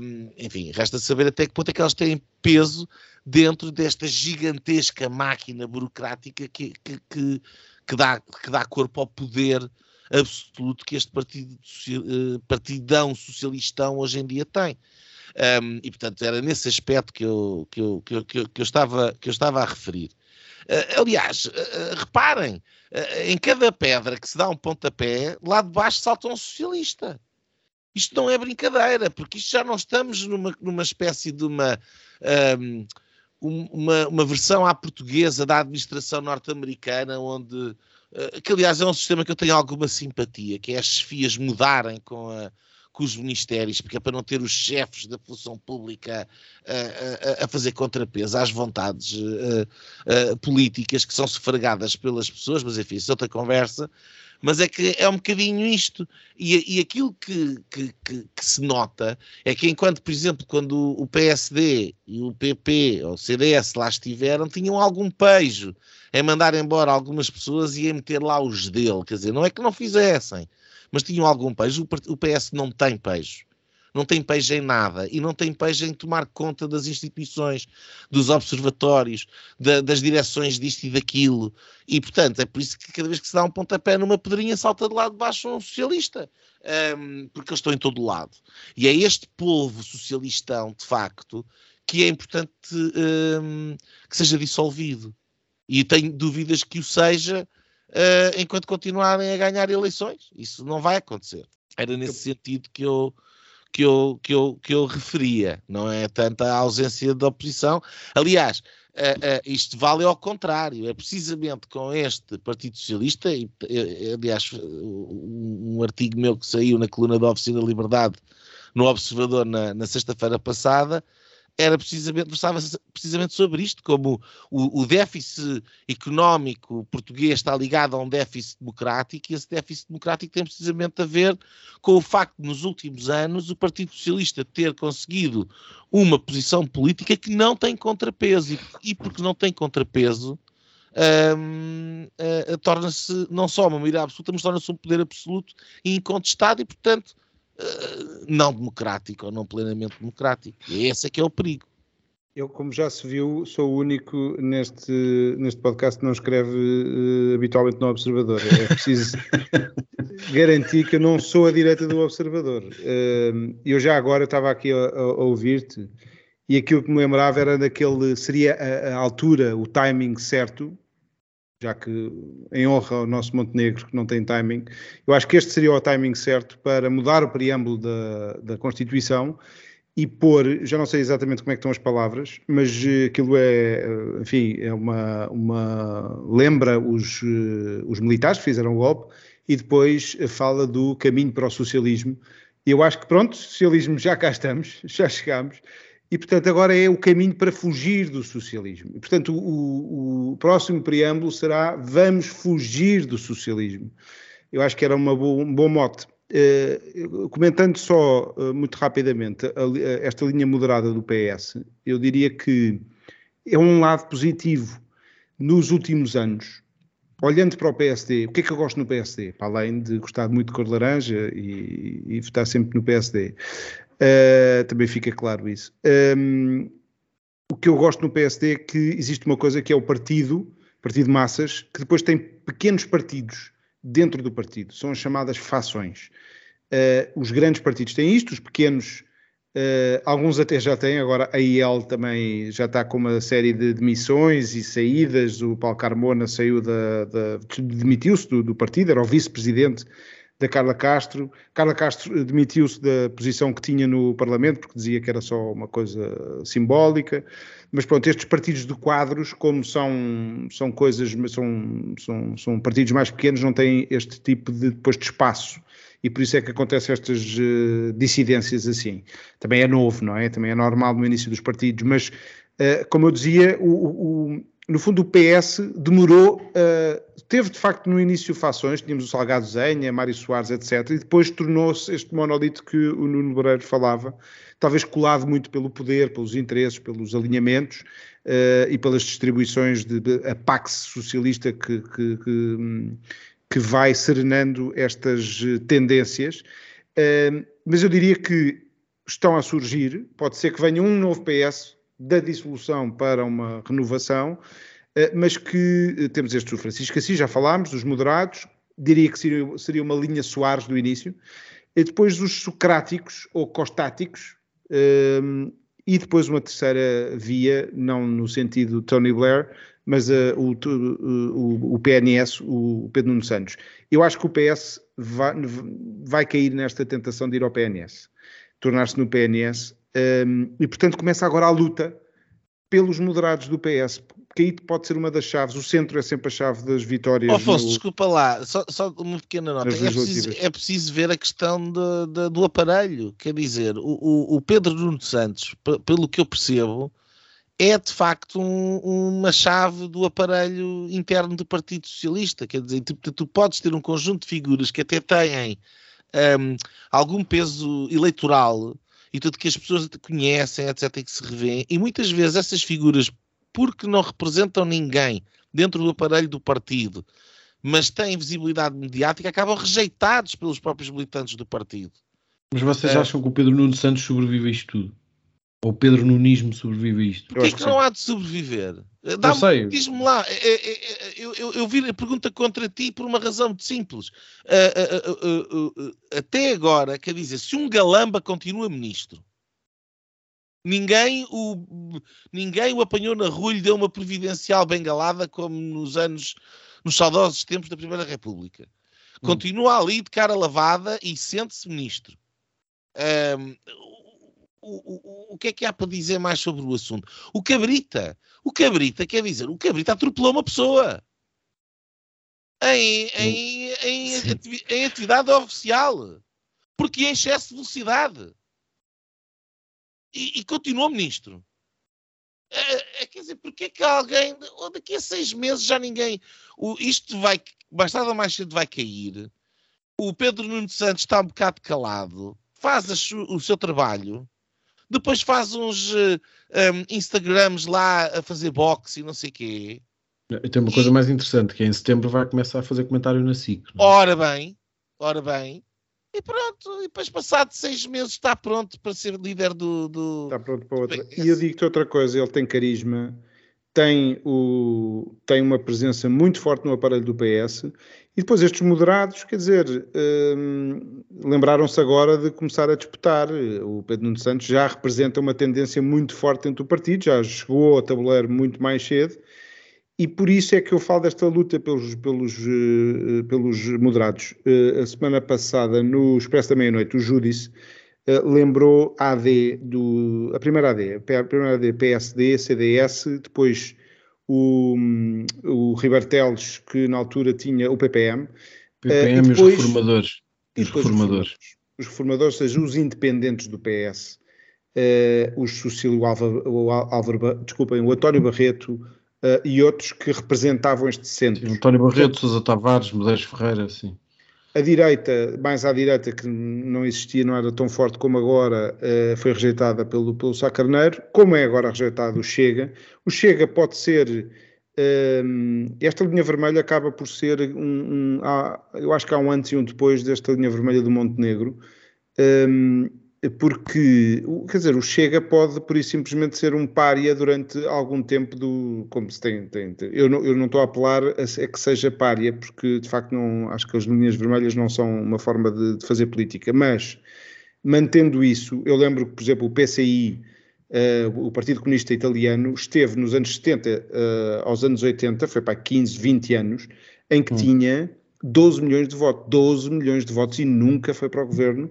B: um, enfim, resta saber até que ponto é que elas têm peso dentro desta gigantesca máquina burocrática que, que, que, que dá, que dá corpo ao poder absoluto que este partido, uh, partidão socialistão hoje em dia tem. Um, e portanto era nesse aspecto que eu, que eu, que eu, que eu, estava, que eu estava a referir. Uh, aliás, uh, reparem, em cada pedra que se dá um pontapé, lá de baixo salta um socialista. Isto não é brincadeira, porque isto já não estamos numa, numa espécie de uma, um, uma, uma versão à portuguesa da administração norte-americana, onde eh, que aliás é um sistema que eu tenho alguma simpatia, que é as chefias mudarem com, a, com os ministérios, porque é para não ter os chefes da função pública a, a, a fazer contrapeso às vontades uh, uh, políticas que são sufragadas pelas pessoas, mas enfim, isso é outra conversa. Mas é que é um bocadinho isto. E, e aquilo que, que, que, que, se nota é que, enquanto, por exemplo, quando o PSD e o PP ou o CDS lá estiveram, tinham algum pejo em mandar embora algumas pessoas e em meter lá os dele. Quer dizer, não é que não fizessem, mas tinham algum pejo. O PS não tem pejo. Não tem pejo em nada e não tem pejo em tomar conta das instituições, dos observatórios, da, das direções disto e daquilo. E, portanto, é por isso que cada vez que se dá um pontapé numa pedrinha, salta de lado de baixo um socialista. Um, porque eles estão em todo lado. E é este povo socialistão, de facto, que é importante um, que seja dissolvido. E tenho dúvidas que o seja uh, enquanto continuarem a ganhar eleições. Isso não vai acontecer. Era nesse sentido que eu, que eu, que eu, que eu referia, não é tanta a ausência de oposição. Aliás, uh, uh, isto vale ao contrário, é precisamente com este Partido Socialista, e, aliás, um, um artigo meu que saiu na coluna da Oficina da Liberdade no Observador na, na sexta-feira passada, era precisamente, versava precisamente sobre isto, como o, o, déficit económico português está ligado a um déficit democrático, e esse déficit democrático tem precisamente a ver com o facto de, nos últimos anos, o Partido Socialista ter conseguido uma posição política que não tem contrapeso, e, e porque não tem contrapeso, um, uh, torna-se não só uma maioria absoluta, mas torna-se um poder absoluto e incontestado, e portanto eh, não democrático ou não plenamente democrático. E esse é que é o perigo.
C: Eu, como já se viu, sou o único neste, neste podcast que não escreve uh, habitualmente no Observador. É preciso garantir que eu não sou a direita do Observador. Uh, eu já agora estava aqui a, a, a ouvir-te e aquilo que me lembrava era daquele, seria a, a altura, o timing certo já que em honra ao nosso Montenegro, que não tem timing, eu acho que este seria o timing certo para mudar o preâmbulo da, da Constituição e pôr, já não sei exatamente como é que estão as palavras, mas eh, aquilo é, eh, enfim, é uma, uma lembra os, eh, os militares que fizeram o golpe e depois fala do caminho para o socialismo. Eu acho que pronto, socialismo já cá estamos, já chegamos, e, portanto, agora é o caminho para fugir do socialismo. E, portanto, o, o próximo preâmbulo será vamos fugir do socialismo. Eu acho que era uma um bom mote. Uh, comentando só uh, muito rapidamente a, a, esta linha moderada do PS, eu diria que é um lado positivo nos últimos anos. Olhando para o PSD, o que é que eu gosto no PSD? Para além de gostar muito de cor de laranja e, e votar sempre no PSD. Uh, também fica claro isso. Um, o que eu gosto no PSD é que existe uma coisa que é o partido, partido de massas, que depois tem pequenos partidos dentro do partido, são as chamadas fações. Uh, os grandes partidos têm isto, os pequenos, uh, alguns até já têm, agora a IEL também já está com uma série de demissões e saídas, o Paulo Carmona saiu da, da demitiu-se do, do partido, era o vice-presidente da Carla Castro. Carla Castro demitiu-se da posição que tinha no Parlamento, porque dizia que era só uma coisa simbólica. Mas pronto, estes partidos de quadros, como são, são coisas, são, são, são partidos mais pequenos, não têm este tipo de, depois de espaço. E por isso é que acontecem estas uh, dissidências assim. Também é novo, não é? Também é normal no início dos partidos, mas, uh, como eu dizia, o, o no fundo, o PS demorou, uh, teve de facto no início fações, tínhamos o Salgado Zenha, Mário Soares, etc., e depois tornou-se este monolito que o Nuno Moreira falava, talvez colado muito pelo poder, pelos interesses, pelos alinhamentos uh, e pelas distribuições de, de a Pax socialista que, que, que, que, vai serenando estas uh, mas eu diria que estão a surgir, pode ser que venha um novo PS da dissolução para uma renovação, eh, mas que eh, temos este o Francisco Assis, já falámos, os moderados, diria que seria, seria uma linha Soares do início, e depois os socráticos ou costáticos, ehm, e depois uma terceira via, não no sentido Tony Blair, mas uh, o, o, o, PNS, o Pedro Nuno Santos. Eu acho que o PS vai, vai cair nesta tentação de ir ao PNS, tornar-se no PNS um, e, portanto, começa agora a luta pelos moderados do PS, porque aí pode ser uma das chaves. O centro é sempre a chave das vitórias.
B: Oh, Afonso, no... desculpa lá, só, só, uma pequena nota. É preciso, é preciso, ver a questão de, de, do aparelho. Quer dizer, o, o, Pedro Nuno Santos, pelo que eu percebo, é de facto um, uma chave do aparelho interno do Partido Socialista. Quer dizer, tu, tu podes ter um conjunto de figuras que até têm um, algum peso eleitoral e tudo que as pessoas conhecem, etc., e que se revêem, e muitas vezes essas figuras, porque não representam ninguém dentro do aparelho do partido, mas têm visibilidade mediática, acabam rejeitados pelos próprios militantes do partido.
A: Mas vocês é. acham que o Pedro Nuno Santos sobrevive a isto tudo? Ou o Pedro Nunismo sobrevive a isto?
B: Porquê é que, que não há de sobreviver?
A: Não sei.
B: Diz-me lá, é, é, é, eu, eu, eu vi a pergunta contra ti por uma razão muito simples. Uh, uh, uh, até agora, quer dizer, se um galamba continua ministro, ninguém o, ninguém o apanhou na rua e lhe deu uma providencial bengalada como nos anos, nos saudosos tempos da Primeira República. Hum. Continua ali de cara lavada e sente-se ministro o, o, o que é que há para dizer mais sobre o assunto? O cabrita. O cabrita quer dizer, o cabrita atropelou uma pessoa. Em, em, em, em atividade oficial. Porque em excesso de velocidade. E, e continuou ministro. É, é, quer dizer, porque é que alguém, ou daqui a seis meses já ninguém, o, isto vai, mais tarde ou mais cedo vai cair, o Pedro Nuno Santos está um bocado calado, faz o seu trabalho, depois faz uns eh, um, Instagrams lá a fazer boxe e não sei o quê.
A: Tem uma coisa mais interessante, que é em setembro vai começar a fazer comentário na SIC.
B: É? Ora bem, ora bem. E pronto, e depois passado seis meses está pronto para ser líder do... do...
C: Está pronto para outra. E eu digo-te outra coisa, ele tem carisma, tem, o, tem uma presença muito forte no aparelho do PS e depois estes moderados, quer dizer, hum, lembraram-se agora de começar a disputar. O Pedro Nuno Santos já representa uma tendência muito forte dentro do partido, já chegou ao tabuleiro muito mais cedo, e por isso é que eu falo desta luta pelos, pelos, uh, pelos moderados. Uh, a semana passada, no Expresso da Meia-Noite, o Júdice uh, lembrou a AD, do, a primeira AD, a primeira AD PSD, CDS, depois o, o Ribeiro Teles, que na altura tinha o PPM.
A: PPM uh, e, depois, os reformadores.
C: E os reformadores. Os reformadores, ou seja, os independentes do PS, uh, os Sucílio Álvaro, Álvaro, desculpem, o António Barreto uh, e outros que representavam este centro.
A: Sim, António Barreto, Sousa Tavares, Medeiros Ferreira, sim.
C: A direita, mais à direita, que não existia, não era tão forte como agora, eh, foi rejeitada pelo, pelo Sá Carneiro, como é agora rejeitado o Chega. O Chega pode ser. Eh, esta linha vermelha acaba por ser um, um eu acho que há um antes e um depois desta linha vermelha do Montenegro. Um, porque, quer dizer, o Chega pode por isso simplesmente ser um pária durante algum tempo do, como se tem, tem, tem. eu, não, eu não estou a apelar a, a, que seja pária, porque de facto não, acho que as linhas vermelhas não são uma forma de, de fazer política, mas mantendo isso, eu lembro que, por exemplo, o PCI, uh, eh, o Partido Comunista Italiano, esteve nos anos 70 uh, eh, aos anos 80, foi para 15, 20 anos, em que hum. tinha 12 milhões de votos, 12 milhões de votos e nunca foi para o governo,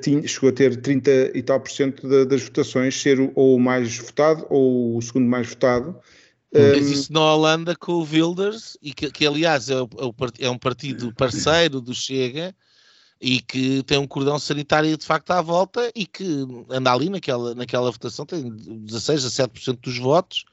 C: tinha, chegou a ter 30 e tal por cento das votações, ser o, ou o mais votado ou o segundo mais votado.
B: Mas um, isso na Holanda com o Wilders, e que, que aliás é, o, é, é um partido parceiro do Chega, e que tem um cordão sanitário de facto à volta e que anda ali naquela, naquela votação, tem 16 a 7% dos votos.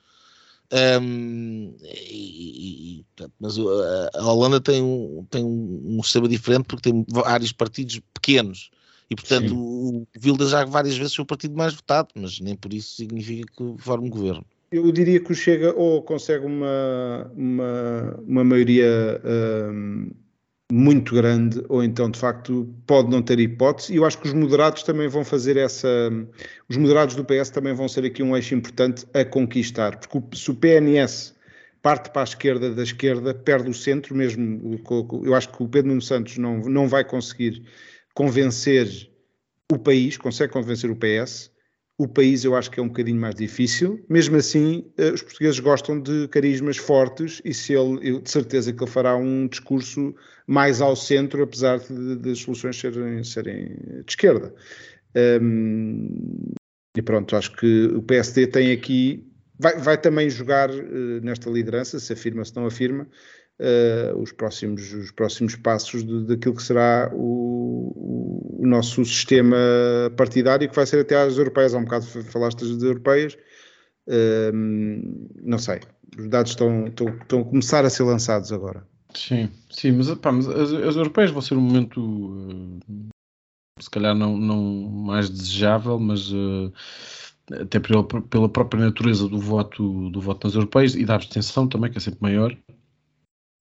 B: Um, e, e, mas a Holanda tem um, tem um sistema diferente porque tem vários partidos pequenos e portanto Sim. o Wilders já várias vezes foi o partido mais votado, mas nem por isso significa que forme um governo.
C: Eu diria que o Chega ou consegue uma, uma, uma maioria um, muito grande, ou então de facto pode não ter hipótese. E eu acho que os moderados também vão fazer essa. Os moderados do PS também vão ser aqui um eixo importante a conquistar, porque se o PNS parte para a esquerda da esquerda, perde o centro mesmo. Eu acho que o Pedro Nuno Santos não, não vai conseguir convencer o país, consegue convencer o PS. O país eu acho que é um bocadinho mais difícil. Mesmo assim, eh, os portugueses gostam de carismas fortes e se ele, eu, de certeza que ele fará um discurso mais ao centro, apesar de, as soluções serem, serem de esquerda. E pronto, acho que o PSD tem aqui, vai, vai também jogar uh, nesta liderança, se afirma, se não afirma, uh, os, próximos, os próximos passos de, daquilo que será o, o, nosso sistema partidário, que vai ser até às europeias. Há um bocado falaste das europeias, uh, não sei. Os dados estão, estão, estão a começar a ser lançados agora.
A: Sim, sim, mas, pá, mas as, as, europeias vão ser um momento, uh, se calhar não, não mais desejável, mas uh, até pela, pela própria natureza do voto, do voto nas europeias e da abstenção também, que é sempre maior,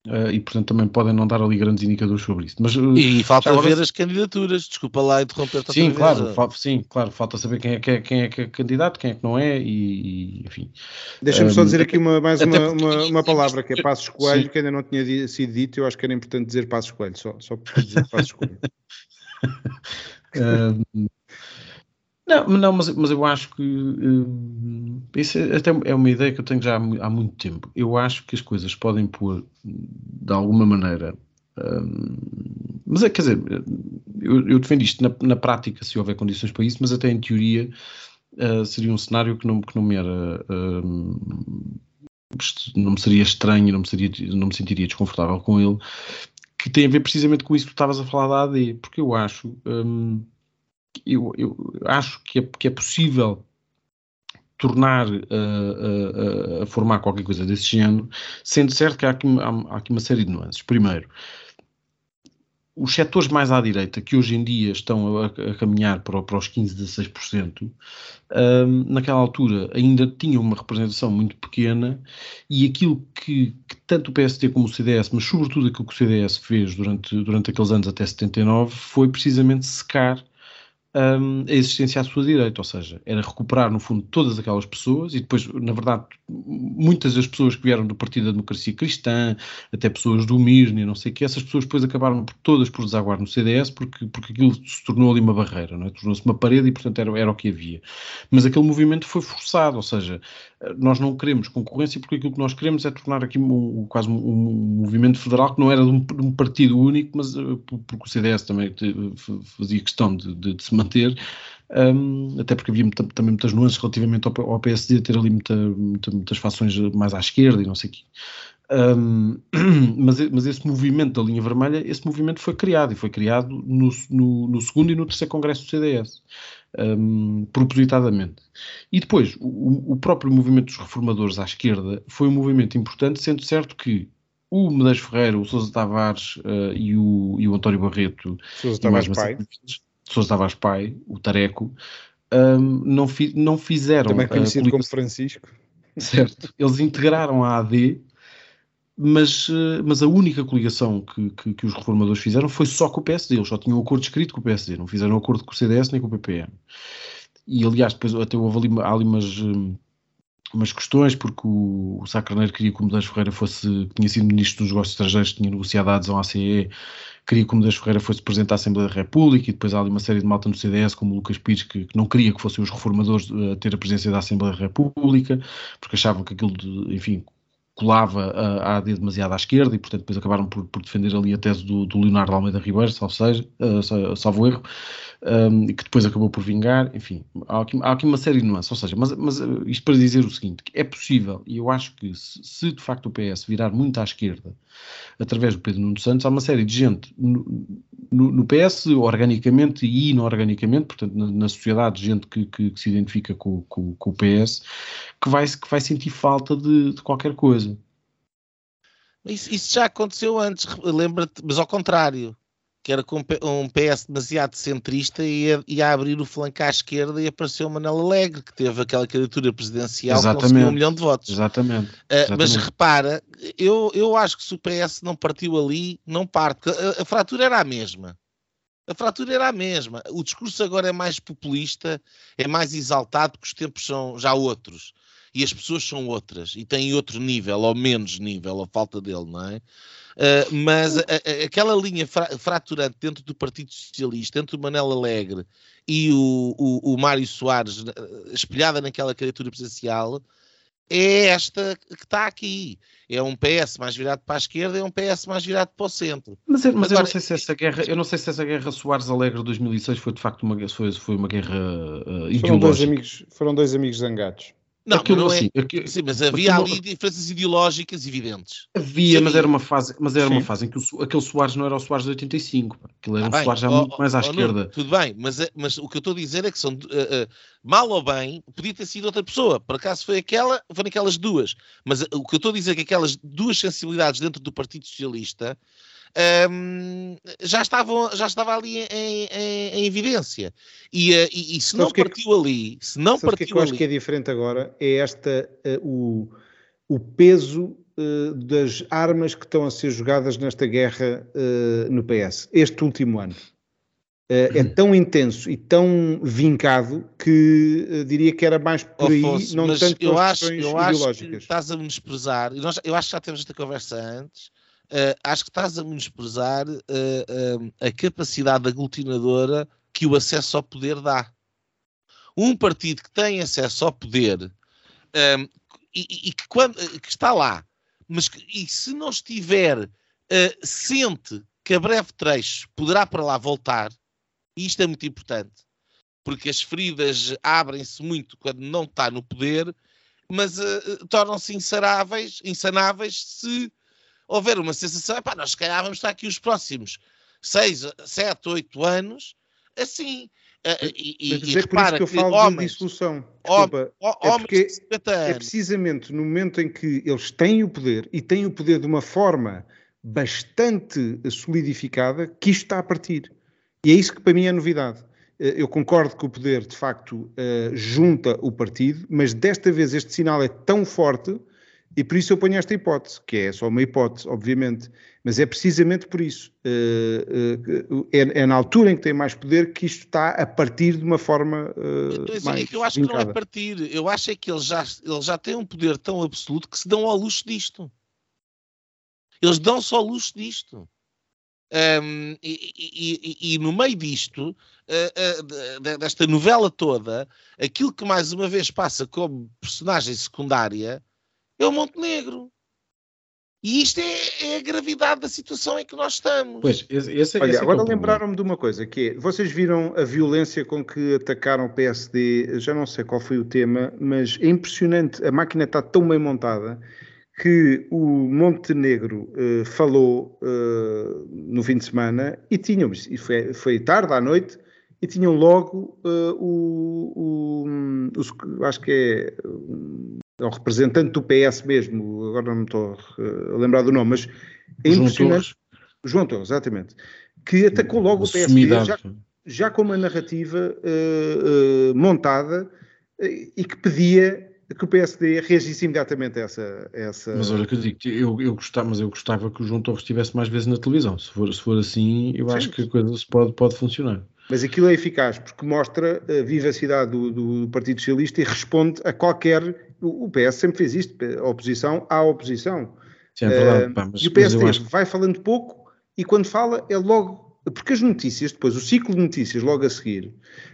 A: Uh, e portanto também podem não dar ali grandes indicadores sobre isso. Mas,
B: uh, e falta agora... ver as candidaturas, desculpa lá interromper
A: Sim, claro, fa sim, claro, falta saber quem é, que é, quem é que é candidato, quem é que não é e, e enfim.
C: Deixa-me um, só dizer aqui uma, mais uma, uma, uma, palavra que é Passos Coelho, sim. que ainda não tinha sido dito, eu acho que era importante dizer Passos Coelho, só, só por dizer Passos Coelho.
A: Não, não mas, mas eu acho que uh, isso é, até é uma ideia que eu tenho já há, há, muito tempo. Eu acho que as coisas podem pôr de alguma maneira. Uh, mas é, quer dizer, eu, eu defendo isto na, na, prática se houver condições para isso, mas até em teoria uh, seria um cenário que não, que não me era. não me seria estranho, não me, seria, não me sentiria desconfortável com ele, que tem a ver precisamente com isso que tu estavas a falar da AD, porque eu acho. Um, eu, eu acho que é, que é possível tornar uh, uh, uh, a formar qualquer coisa desse género, sendo certo que há aqui, há, há aqui, uma série de nuances. Primeiro, os setores mais à direita, que hoje em dia estão a, a caminhar para, para, os 15, 16%, um, naquela altura ainda tinham uma representação muito pequena e aquilo que, que, tanto o PSD como o CDS, mas sobretudo aquilo que o CDS fez durante, durante aqueles anos até 79, foi precisamente secar um, a existência à sua direita, ou seja, era recuperar no fundo todas aquelas pessoas e depois, na verdade, muitas das pessoas que vieram do Partido da Democracia Cristã, até pessoas do Mirne, não sei o que, essas pessoas depois acabaram por, todas por desaguar no CDS porque, porque aquilo se tornou ali uma barreira, é? tornou-se uma parede e portanto era, era o que havia. Mas aquele movimento foi forçado, ou seja, nós não queremos concorrência porque aquilo que nós queremos é tornar aqui um, quase um, um, movimento federal que não era de um, de um partido único, mas uh, porque o CDS também fazia questão de, de, de se manter, um, até porque havia muita, também muitas nuances relativamente ao, ao PSD ter ali muita, muita, muitas fações mais à esquerda e não sei o quê. Um, mas, mas, esse movimento da linha vermelha, esse movimento foi criado e foi criado no, no, no segundo e no terceiro congresso do CDS, um, propositadamente. E depois, o, o, próprio movimento dos reformadores à esquerda foi um movimento importante, sendo certo que o Medeiros Ferreira, o Sousa Tavares uh, e, o, e o António Barreto,
C: Sousa Tavares Pai,
A: Sousa Tavares Pai, o Tareco, um, não, fi, não fizeram.
C: Também conhecido como Francisco.
A: Certo. Eles integraram a AD mas, uh, mas a única coligação que, que, que, os reformadores fizeram foi só com o PSD. Eles só tinham um acordo escrito com o PSD, não fizeram um acordo com o CDS nem com o PPM. E aliás, depois até houve ali, ali umas. Um, umas questões, porque o, o Sá Carneiro queria que o Medeiros Ferreira fosse, tinha sido Ministro dos Negócios Estrangeiros, tinha negociado a adesão à CE, queria que o Medeiros Ferreira fosse Presidente da Assembleia da República, e depois há ali uma série de malta no CDS, como o Lucas Pires, que, que não queria que fossem os reformadores a ter a presidência da Assembleia da República, porque achavam que aquilo, de, enfim, colava a, AD demasiado à esquerda e, portanto, depois acabaram por, por defender ali a tese do, do Leonardo Almeida Ribeiro, salvo, seja, uh, salvo erro, um, que depois acabou por vingar. Enfim, há aqui, há aqui uma série de nuances. Ou seja, mas, mas uh, isto para dizer o seguinte: é possível, e eu acho que se, se, de facto o PS virar muito à esquerda através do Pedro Nuno Santos, há uma série de gente no, no, no PS, organicamente e inorganicamente, portanto, na, na sociedade, gente que, que, que se identifica com, com, com, o PS, que vai, que vai sentir falta de, de qualquer coisa.
B: Isso, isso, já aconteceu antes, lembra-te, mas ao contrário que era com um PS demasiado centrista e ia, ia, abrir o flanco à esquerda e apareceu o Manel Alegre, que teve aquela candidatura presidencial Exatamente. conseguiu um milhão de votos.
A: Exatamente. Uh,
B: Exatamente. Mas repara, eu, eu acho que se o PS não partiu ali, não parte. A, a fratura era a mesma. A fratura era a mesma. O discurso agora é mais populista, é mais exaltado, porque os tempos são já outros. E as pessoas são outras. E têm outro nível, ou menos nível, a falta dele, não é? Uh, mas a, a, aquela linha fra fraturante dentro do Partido Socialista, entre o Manel Alegre e o, o, o Mário Soares, espelhada naquela criatura presidencial, é esta que está aqui. É um PS mais virado para a esquerda e é um PS mais virado para o centro.
A: Mas, mas Agora, eu não sei se essa guerra, eu não sei se essa guerra Soares Alegre de 2006 foi de facto uma, foi, foi uma guerra uh, ideológica.
C: Foram dois amigos, foram dois amigos zangados.
B: Não, aquilo, não é... assim, aquilo, sim, mas havia aquilo, ali diferenças ideológicas evidentes.
A: Havia, mas era uma fase, mas era uma fase em que o, aquele Soares não era o Soares de 85, aquilo era ah, um bem, Soares já oh, muito mais à oh, esquerda.
B: Não, tudo bem, mas, é, mas o que eu estou a dizer é que são uh, uh, mal ou bem, podia ter sido outra pessoa. Por acaso foi aquela, foram aquelas duas. Mas uh, o que eu estou a dizer é que aquelas duas sensibilidades dentro do Partido Socialista um, já, estavam, já estava ali em, em, em evidência. E, uh, e, e se não que partiu é ali, se não partiu
C: que, é que eu
B: ali...
C: acho que é diferente agora é esta, uh, o, o peso uh, das armas que estão a ser jogadas nesta guerra no PS, este último ano. é hum. tão intenso e tão vincado que diria que era mais por aí,
B: Afonso,
C: não tanto
B: eu acho, eu acho que estás a menosprezar, eu acho que já temos esta conversa antes, uh, acho que estás a menosprezar uh, uh, a capacidade aglutinadora que o acesso ao poder dá. Um partido que tem acesso ao poder e, e, que, quando, que está lá, mas que, e se não estiver, sente que a breve trecho poderá para lá voltar, e isto é muito importante, porque as feridas abrem-se muito quando não está no poder, mas tornam-se insanáveis, insanáveis se houver uma sensação, epá, nós se calhar vamos estar aqui os próximos 6, 7, 8 anos assim.
C: Uh, e, e, é por isso que eu falo homens, de dissolução. Desculpa, é, porque é precisamente no momento em que eles têm o poder e têm o poder de uma forma bastante solidificada que isto está a partir. E é isso que para mim é novidade. Eh, eu concordo que o poder, de facto, uh, junta o partido, mas desta vez este sinal é tão forte e por isso eu ponho esta hipótese, que é só uma hipótese, obviamente, mas é precisamente por isso. Uh, uh, é, é, na altura em que tem mais poder que isto está a partir de uma forma uh,
B: mais Eu acho vincada. que não é partir, eu acho é que eles já, eles já têm um poder tão absoluto que se dão ao luxo disto. Eles dão só ao luxo disto. Um, e, e, e, e, no meio disto, desta novela toda, aquilo que mais uma vez passa como personagem secundária é o Montenegro. E isto é, é, a gravidade da situação em que nós estamos.
A: Pois, esse, esse,
C: Olha,
A: esse é
C: agora é lembraram-me de uma coisa, que é, vocês viram a violência com que atacaram o PSD, já não sei qual foi o tema, mas é impressionante, a máquina está tão bem montada que o Montenegro uh, falou uh, no fim de semana e tínhamos, e foi, foi tarde à noite, e tinham logo uh, o, o, o, acho que é é o representante do PS mesmo, agora não me estou a lembrar do nome, mas é João impressionante. Torres. João Torres, exatamente. Que atacou logo o PSD já, já, com uma narrativa uh, uh, montada uh, e que pedia que o PSD reagisse imediatamente a essa. A essa...
A: Mas olha que eu digo, eu, eu, gostava, mas eu gostava que o João Torres estivesse mais vezes na televisão. Se for, se for assim, eu Sim. acho que a coisa pode, pode funcionar.
C: Mas aquilo é eficaz porque mostra a vivacidade do, do Partido Socialista e responde a qualquer. O PS sempre fez isto, a oposição à oposição.
A: Sim, é verdade, uh, pá,
C: e o PSD acho... vai falando pouco e quando fala é logo. Porque as notícias, depois, o ciclo de notícias logo a seguir,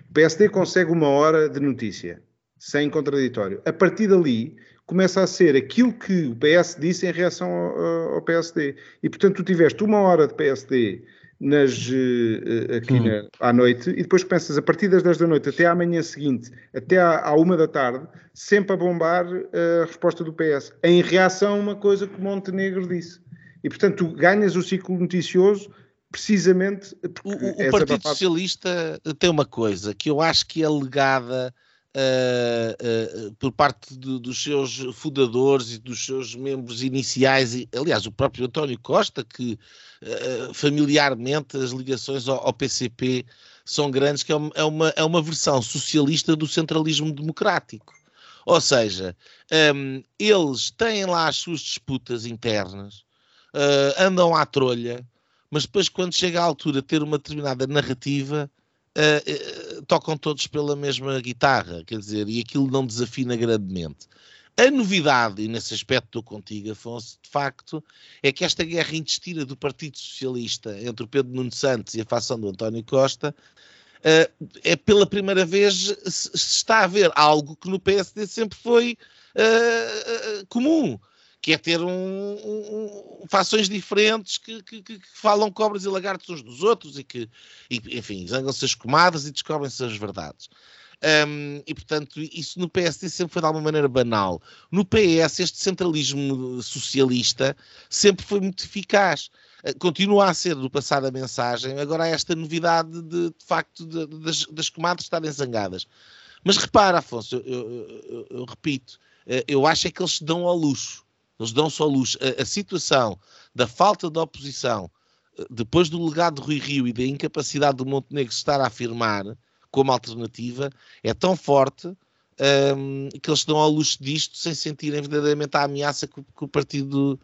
C: o PSD consegue uma hora de notícia, sem contraditório. A partir dali, começa a ser aquilo que o PS disse em reação ao, ao PSD. E, portanto, tu tiveste uma hora de PSD nas, uh, aqui hum. na, à noite e depois começas a partir das 10 da noite até à manhã seguinte, até à, à uma da tarde, sempre a bombar eh, a resposta do PS, em reação a uma coisa que Montenegro disse. E portanto tu ganhas o ciclo noticioso precisamente
B: o, o Partido Socialista tem uma coisa que eu acho que é legada uh, uh, por parte dos seus fundadores e dos seus membros iniciais, e, aliás, o próprio António Costa, que uh, familiarmente as ligações ao, ao, PCP são grandes, que é uma, é uma, é uma versão socialista do centralismo democrático. Ou seja, um, eles têm lá as suas disputas internas, andam à trolha, mas depois, quando chega à altura de ter uma determinada narrativa, uh, tocam todos pela mesma guitarra, quer dizer, e aquilo não desafina grandemente. A novidade, e nesse aspecto estou contigo, Afonso, de facto, é que esta guerra intestina do Partido Socialista entre o Pedro Nuno Santos e a facção do António Costa uh, é pela primeira vez se, está a ver algo que no PSD sempre foi uh, comum que é ter um, um, fações diferentes que, que, que, falam cobras e lagartos uns dos outros e que, e, enfim, zangam-se as comadas e descobrem-se as verdades. Um, e portanto, isso no PSD sempre foi de alguma maneira banal. No PS, este centralismo socialista sempre foi muito eficaz. Uh, continua a ser do passado a mensagem, agora há esta novidade de, de facto de, de, das, das estarem zangadas. Mas repara, Afonso, eu, eu, eu, eu repito, uh, eu acho é que eles se dão ao luxo eles dão só luz. A, a situação da falta de oposição, eh, depois do legado de Rui Rio e da incapacidade do Montenegro estar a afirmar como alternativa, é tão forte um, que eles dão ao luxo disto sem sentirem verdadeiramente a ameaça que, que o Partido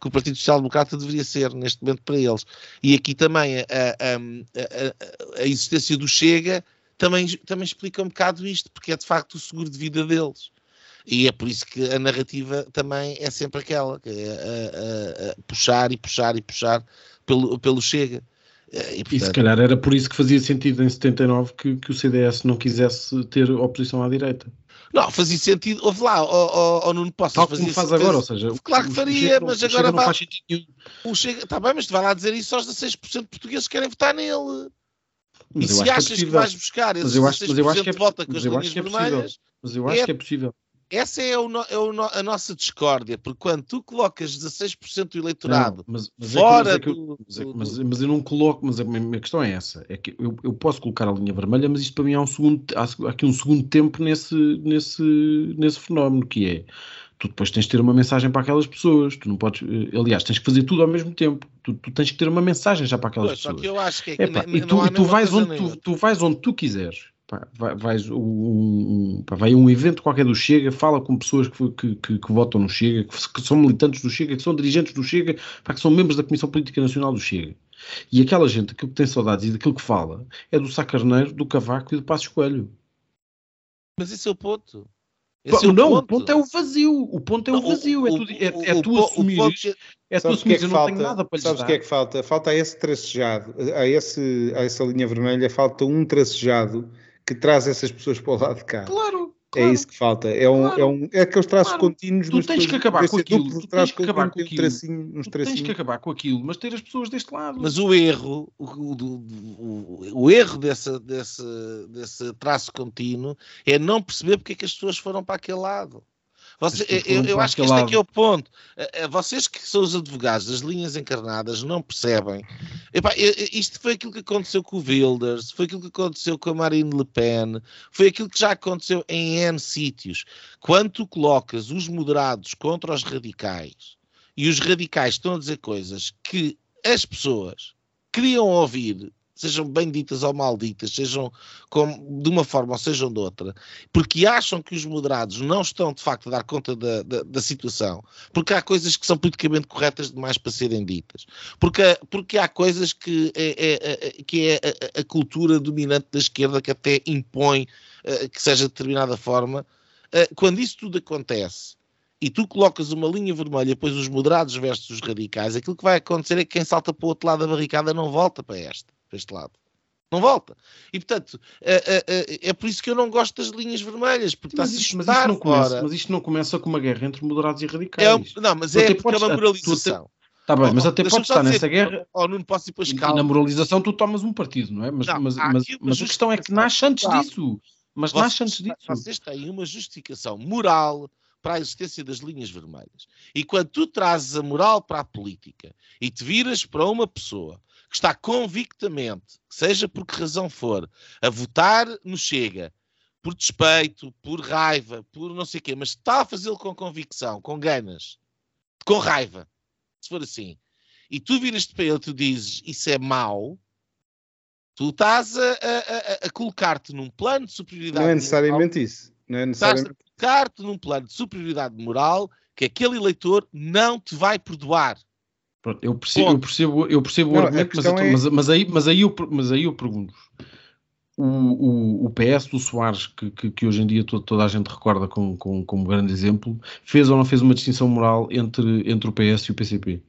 B: que o Partido Social Democrata deveria ser neste momento para eles. E aqui também a, a, a, a, existência do Chega também, também explica um bocado isto, porque é de facto o seguro de vida deles. E é por isso que a narrativa também é sempre aquela, que é a, a, a puxar e puxar e puxar pelo, pelo Chega.
A: Eh, e, portanto... e, se calhar era por isso que fazia sentido em 79 que, que o CDS não quisesse ter oposição à direita.
B: Não, fazia sentido. Ouve lá, ou, ou, não posso
A: Tal como faz agora, ou seja,
B: claro que faria, mas agora
A: vai.
B: O Chega, está bem, mas tu vai lá dizer isso aos 16% de portugueses que querem votar nele. Mas e se achas que, é que, vais buscar esses 16% de volta com as linhas vermelhas,
A: mas eu acho é, que é possível
B: essa é, o, é o, a nossa discórdia, porque quando tu colocas 16% do eleitorado não, mas, mas fora é que, do,
A: mas, mas, mas, eu não coloco, mas a minha questão é essa, é que eu, eu, posso colocar a linha vermelha, mas isto para mim há, um segundo, há aqui um segundo tempo nesse, nesse, nesse fenómeno, que é, tu depois tens de ter uma mensagem para aquelas pessoas, tu não podes, eh, aliás, tens que fazer tudo ao mesmo tempo, tu, tu tens que ter uma mensagem já para aquelas pois, pessoas. Só
B: que eu acho que, é
A: que e tu, e tu vais onde tu, tu vais onde tu quiseres Pá, vai, vais, um, pá, vai a um evento qualquer do Chega, fala com pessoas que, que, que, que votam no Chega, que, que, são militantes do Chega, que são dirigentes do Chega, pá, que são membros da Comissão Política Nacional do Chega. E aquela gente, aquilo que tem saudades e daquilo que fala, é do Sacarneiro, do Cavaco e do Passo Coelho.
B: Mas esse é o ponto.
A: Esse é não, o ponto. o ponto é o vazio. O ponto é o vazio. O, é tu, é, é tu assumires. É tu assumires, que é que falta, não nada para lhe
C: Sabes o que é que falta? Falta esse tracejado, a, esse, a essa linha vermelha, falta um tracejado que traz essas pessoas para o lado de cá.
A: Claro.
C: É claro, é isso que falta. É, um, claro, é, um, é aqueles traços claro. contínuos.
A: Tu tens que acabar com aquilo. Tu tens que acabar com aquilo. Tracinho, tu tens que acabar com aquilo, mas ter as pessoas deste lado.
B: Mas o erro, o, o, o, o erro desse, desse, desse traço contínuo é não perceber porque é que as pessoas foram para aquele lado. Você, eu, eu acho que este aqui é o ponto. É, é, vocês que são os advogados das linhas encarnadas não percebem. Epá, isto foi aquilo que aconteceu com o Wilders, foi aquilo que aconteceu com a Marine Le Pen, foi aquilo que já aconteceu em N sítios. Quando tu colocas os moderados contra os radicais e os radicais estão a dizer coisas que as pessoas queriam ouvir sejam bem ditas ou malditas, sejam com, de uma forma ou sejam de outra, porque acham que os moderados não estão de facto a dar conta da, da, da situação, porque há coisas que são politicamente corretas demais para serem ditas, porque, porque há coisas que é, é, é que é a, a, cultura dominante da esquerda que até impõe uh, que seja de determinada forma. Uh, quando isso tudo acontece, e tu colocas uma linha vermelha, depois os moderados versus os radicais, aquilo que vai acontecer é que quem salta para o outro lado da barricada não volta para, este, para este lado. Não volta. E, portanto, é, é, é, por isso que eu não gosto das linhas vermelhas, porque
A: mas
B: está-se
A: mas isto não começa, Mas isto não começa com uma guerra entre moderados e radicais.
B: É, não, mas é porque é uma moralização.
A: Está bem, mas até pode estar nessa guerra.
B: Ou não posso ir depois
A: calma. Na moralização tu tomas um partido, não é? Mas, não, mas, mas, mas a questão é que nasce antes disso. Mas
B: vocês,
A: nasce antes disso.
B: Vocês têm uma justificação moral para a existência das linhas vermelhas. E quando tu trazes a moral para a política e te viras para uma pessoa que está convictamente, seja por que razão for, a votar no Chega, por despeito, por raiva, por não sei o quê, mas está a fazê-lo com convicção, com ganas, com raiva, se for assim, e tu viras-te para ele e tu dizes isso é mau, tu estás a, a, a, a colocar-te num plano de superioridade.
C: Não é necessariamente moral, isso. Não é necessariamente
B: colocar-te num plano de superioridade moral que aquele eleitor não te vai perdoar.
A: Pronto, eu percebo, eu percebo, eu percebo não, o argumento, mas, é... mas, mas, aí, mas, aí eu, mas aí eu pergunto o, o, o PS do Soares, que, que, que, hoje em dia toda, toda a gente recorda como, como, como grande exemplo, fez ou não fez uma distinção moral entre, entre o PS e o PCP?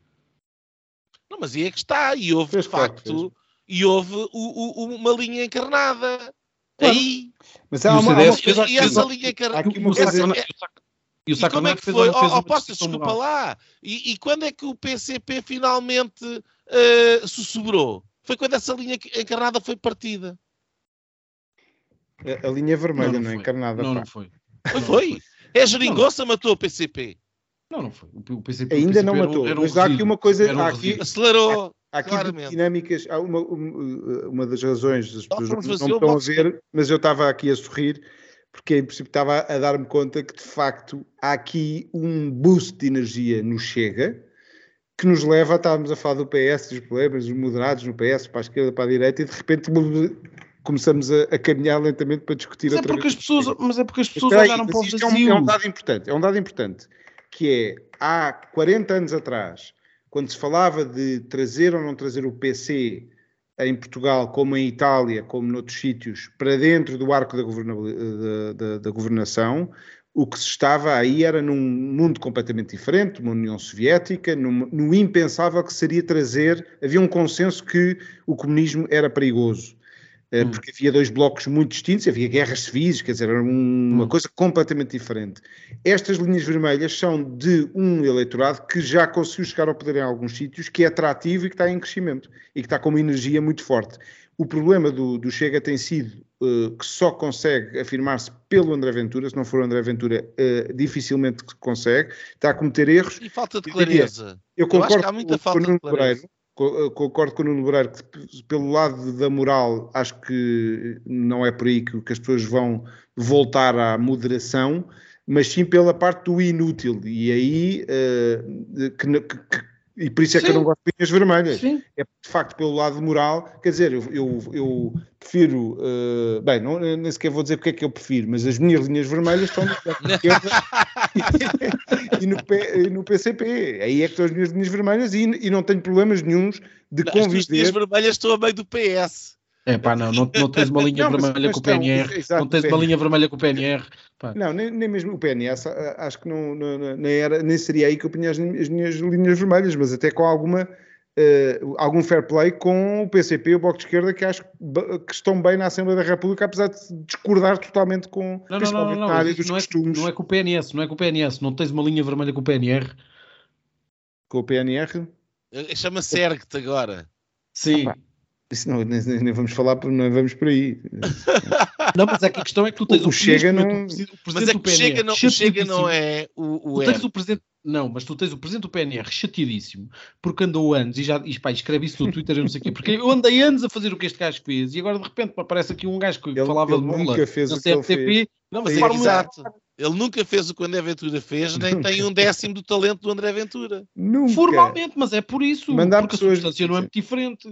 B: Não, mas aí é que está, e houve fez de facto, e houve o, o, uma linha encarnada. Aí.
C: Mas há uma, há uma
B: coisa, e essa linha encarnada. E, e como é que foi? Oh, oh, posso, desculpa moral. lá. E, e, quando é que o PCP finalmente uh, sussurrou? Foi quando essa linha encarnada foi partida.
C: A, a linha vermelha, não, não, não é encarnada.
A: Não, não foi.
B: Foi, foi. É a geringonça matou o PCP.
A: Não, não foi. O PCP,
C: Ainda
A: o PCP
C: não matou. Era um, mas há aqui uma coisa. Um aqui,
B: acelerou.
C: Há aqui dinâmicas. Há uma, uma das razões, as pessoas não estão a ver, mas eu estava aqui a sorrir porque em princípio estava a dar-me conta que de facto há aqui um boost de energia no Chega que nos leva a estarmos a falar do PS, dos problemas, dos moderados no PS, para a esquerda, para a direita, e de repente começamos a, a caminhar lentamente para discutir
A: mas
C: é outra
A: é porque vez. As pessoas, mas é porque as pessoas olharam para o
C: vazio. É um, é um dado importante, é um dado importante, que é, há 40 anos atrás, quando se falava de trazer ou não trazer o PC em Portugal, como em Itália, como noutros sítios, para dentro do arco da, da, da, da governação, o que se estava aí era num mundo completamente diferente, uma União Soviética, no impensável que seria trazer, havia um consenso que o comunismo era perigoso. Eh, hum. porque havia dois blocos muito distintos, havia guerras civis, quer dizer, era uma hum. coisa completamente diferente. Estas linhas vermelhas são de um eleitorado que já conseguiu chegar ao poder em alguns sítios, que é atrativo e que está em crescimento e que está com uma energia muito forte. O problema do, do Chega tem sido uh, que só consegue afirmar-se pelo André Ventura, se não for o André Ventura, uh, dificilmente consegue, está a cometer erros.
B: E falta de clareza.
C: Eu, eu concordo eu com, com o Nuno Pereira, concordo com o Nuno Breiro que pelo lado da moral acho que não é por aí que, que, as pessoas vão voltar à moderação, mas sim pela parte do inútil. E aí uh, que, que, e por isso é Sim. que eu não gosto de linhas vermelhas. Sim. É de facto pelo lado moral. Quer dizer, eu, eu, eu prefiro. Uh, bem, não, nem sequer vou dizer porque é que eu prefiro, mas as minhas linhas vermelhas estão no esquerda e, no, P, no PCP. Aí é que estão as minhas linhas vermelhas e, e não tenho problemas nenhums de não, conviver. As
B: linhas vermelhas estão a meio do PS.
A: É pá, não, não, não tens uma linha não, vermelha com o PNR, exato, não tens uma linha vermelha com o PNR. Pá.
C: Não, nem, nem mesmo o PNS, acho que não, não, nem, era, nem seria aí que eu punha as, as minhas linhas vermelhas, mas até com alguma, uh, algum fair play com o PCP e o Bloco de Esquerda, que acho que estão bem na Assembleia da República, apesar de discordar totalmente com,
A: não, não, não, não, área dos não costumes. É, não é com o PNS, não é com o PNS, não tens uma linha vermelha com o PNR.
C: Com o PNR?
B: Chama-se ERGT agora.
A: Sim.
C: Ah, isso não, nem, nem, vamos falar, não vamos por aí.
A: Não, mas é que a questão é que tu tens o, o
B: Chega
A: não.
B: O mas é que o Chega não, o Chega não é o, o
A: tu tens o presidente, Não, mas tu tens o presidente do PNR chateadíssimo porque andou anos e já e, pá, escreve isso no Twitter e não sei o quê, porque eu andei anos a fazer o que este gajo fez e agora de repente aparece aqui um gajo que
C: ele,
A: falava
C: ele de
A: nunca
C: fez o que ele fez.
B: Não, mas é exato. Ele nunca fez o que o André Ventura fez, nem tem um décimo do talento do André Ventura.
C: Nunca.
A: Formalmente, mas é por isso.
C: Mandar
A: porque
C: pessoas...
A: a substância não é muito diferente.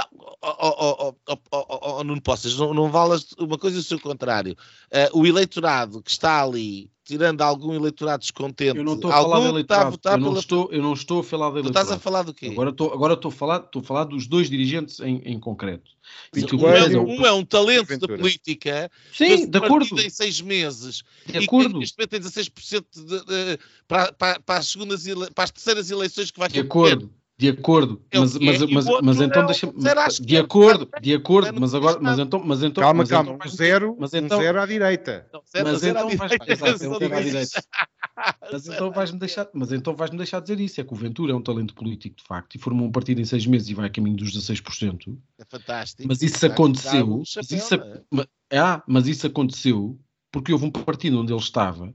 B: Não, oh, oh, oh, oh, Nuno Poças, não, não vale uma coisa e o seu contrário. Uh, o eleitorado que está ali, tirando algum eleitorado descontente,
A: eu não estou a falar de eleitorado.
B: Está a
A: eu, não pela... estou, eu não estou a falar de eleitorado.
B: Tu estás a falar do quê?
A: Agora estou, agora estou, a, falar, estou a falar dos dois dirigentes em, em concreto.
B: Sim, um, é, um, é, um talento da política
A: Sim, de acordo.
B: em seis meses
A: de acordo.
B: e neste momento tem 16% de, de, de, para, para, para, as segundas, para as terceiras eleições que vai
A: De acordo. De acordo, mas, mas, mas, mas, então deixa-me. De acordo, de acordo, mas agora. Mas então, mas então,
C: calma,
A: mas
C: calma.
A: Então,
C: um zero, mas então, um zero à direita.
A: Mas então então vais-me deixar, mas então vais-me deixar dizer isso. É que o Ventura é um talento político, de facto, e formou um partido em seis meses e vai a caminho dos 16%.
B: É fantástico.
A: Mas isso aconteceu. Mas isso, ah, mas isso aconteceu porque houve um partido onde ele estava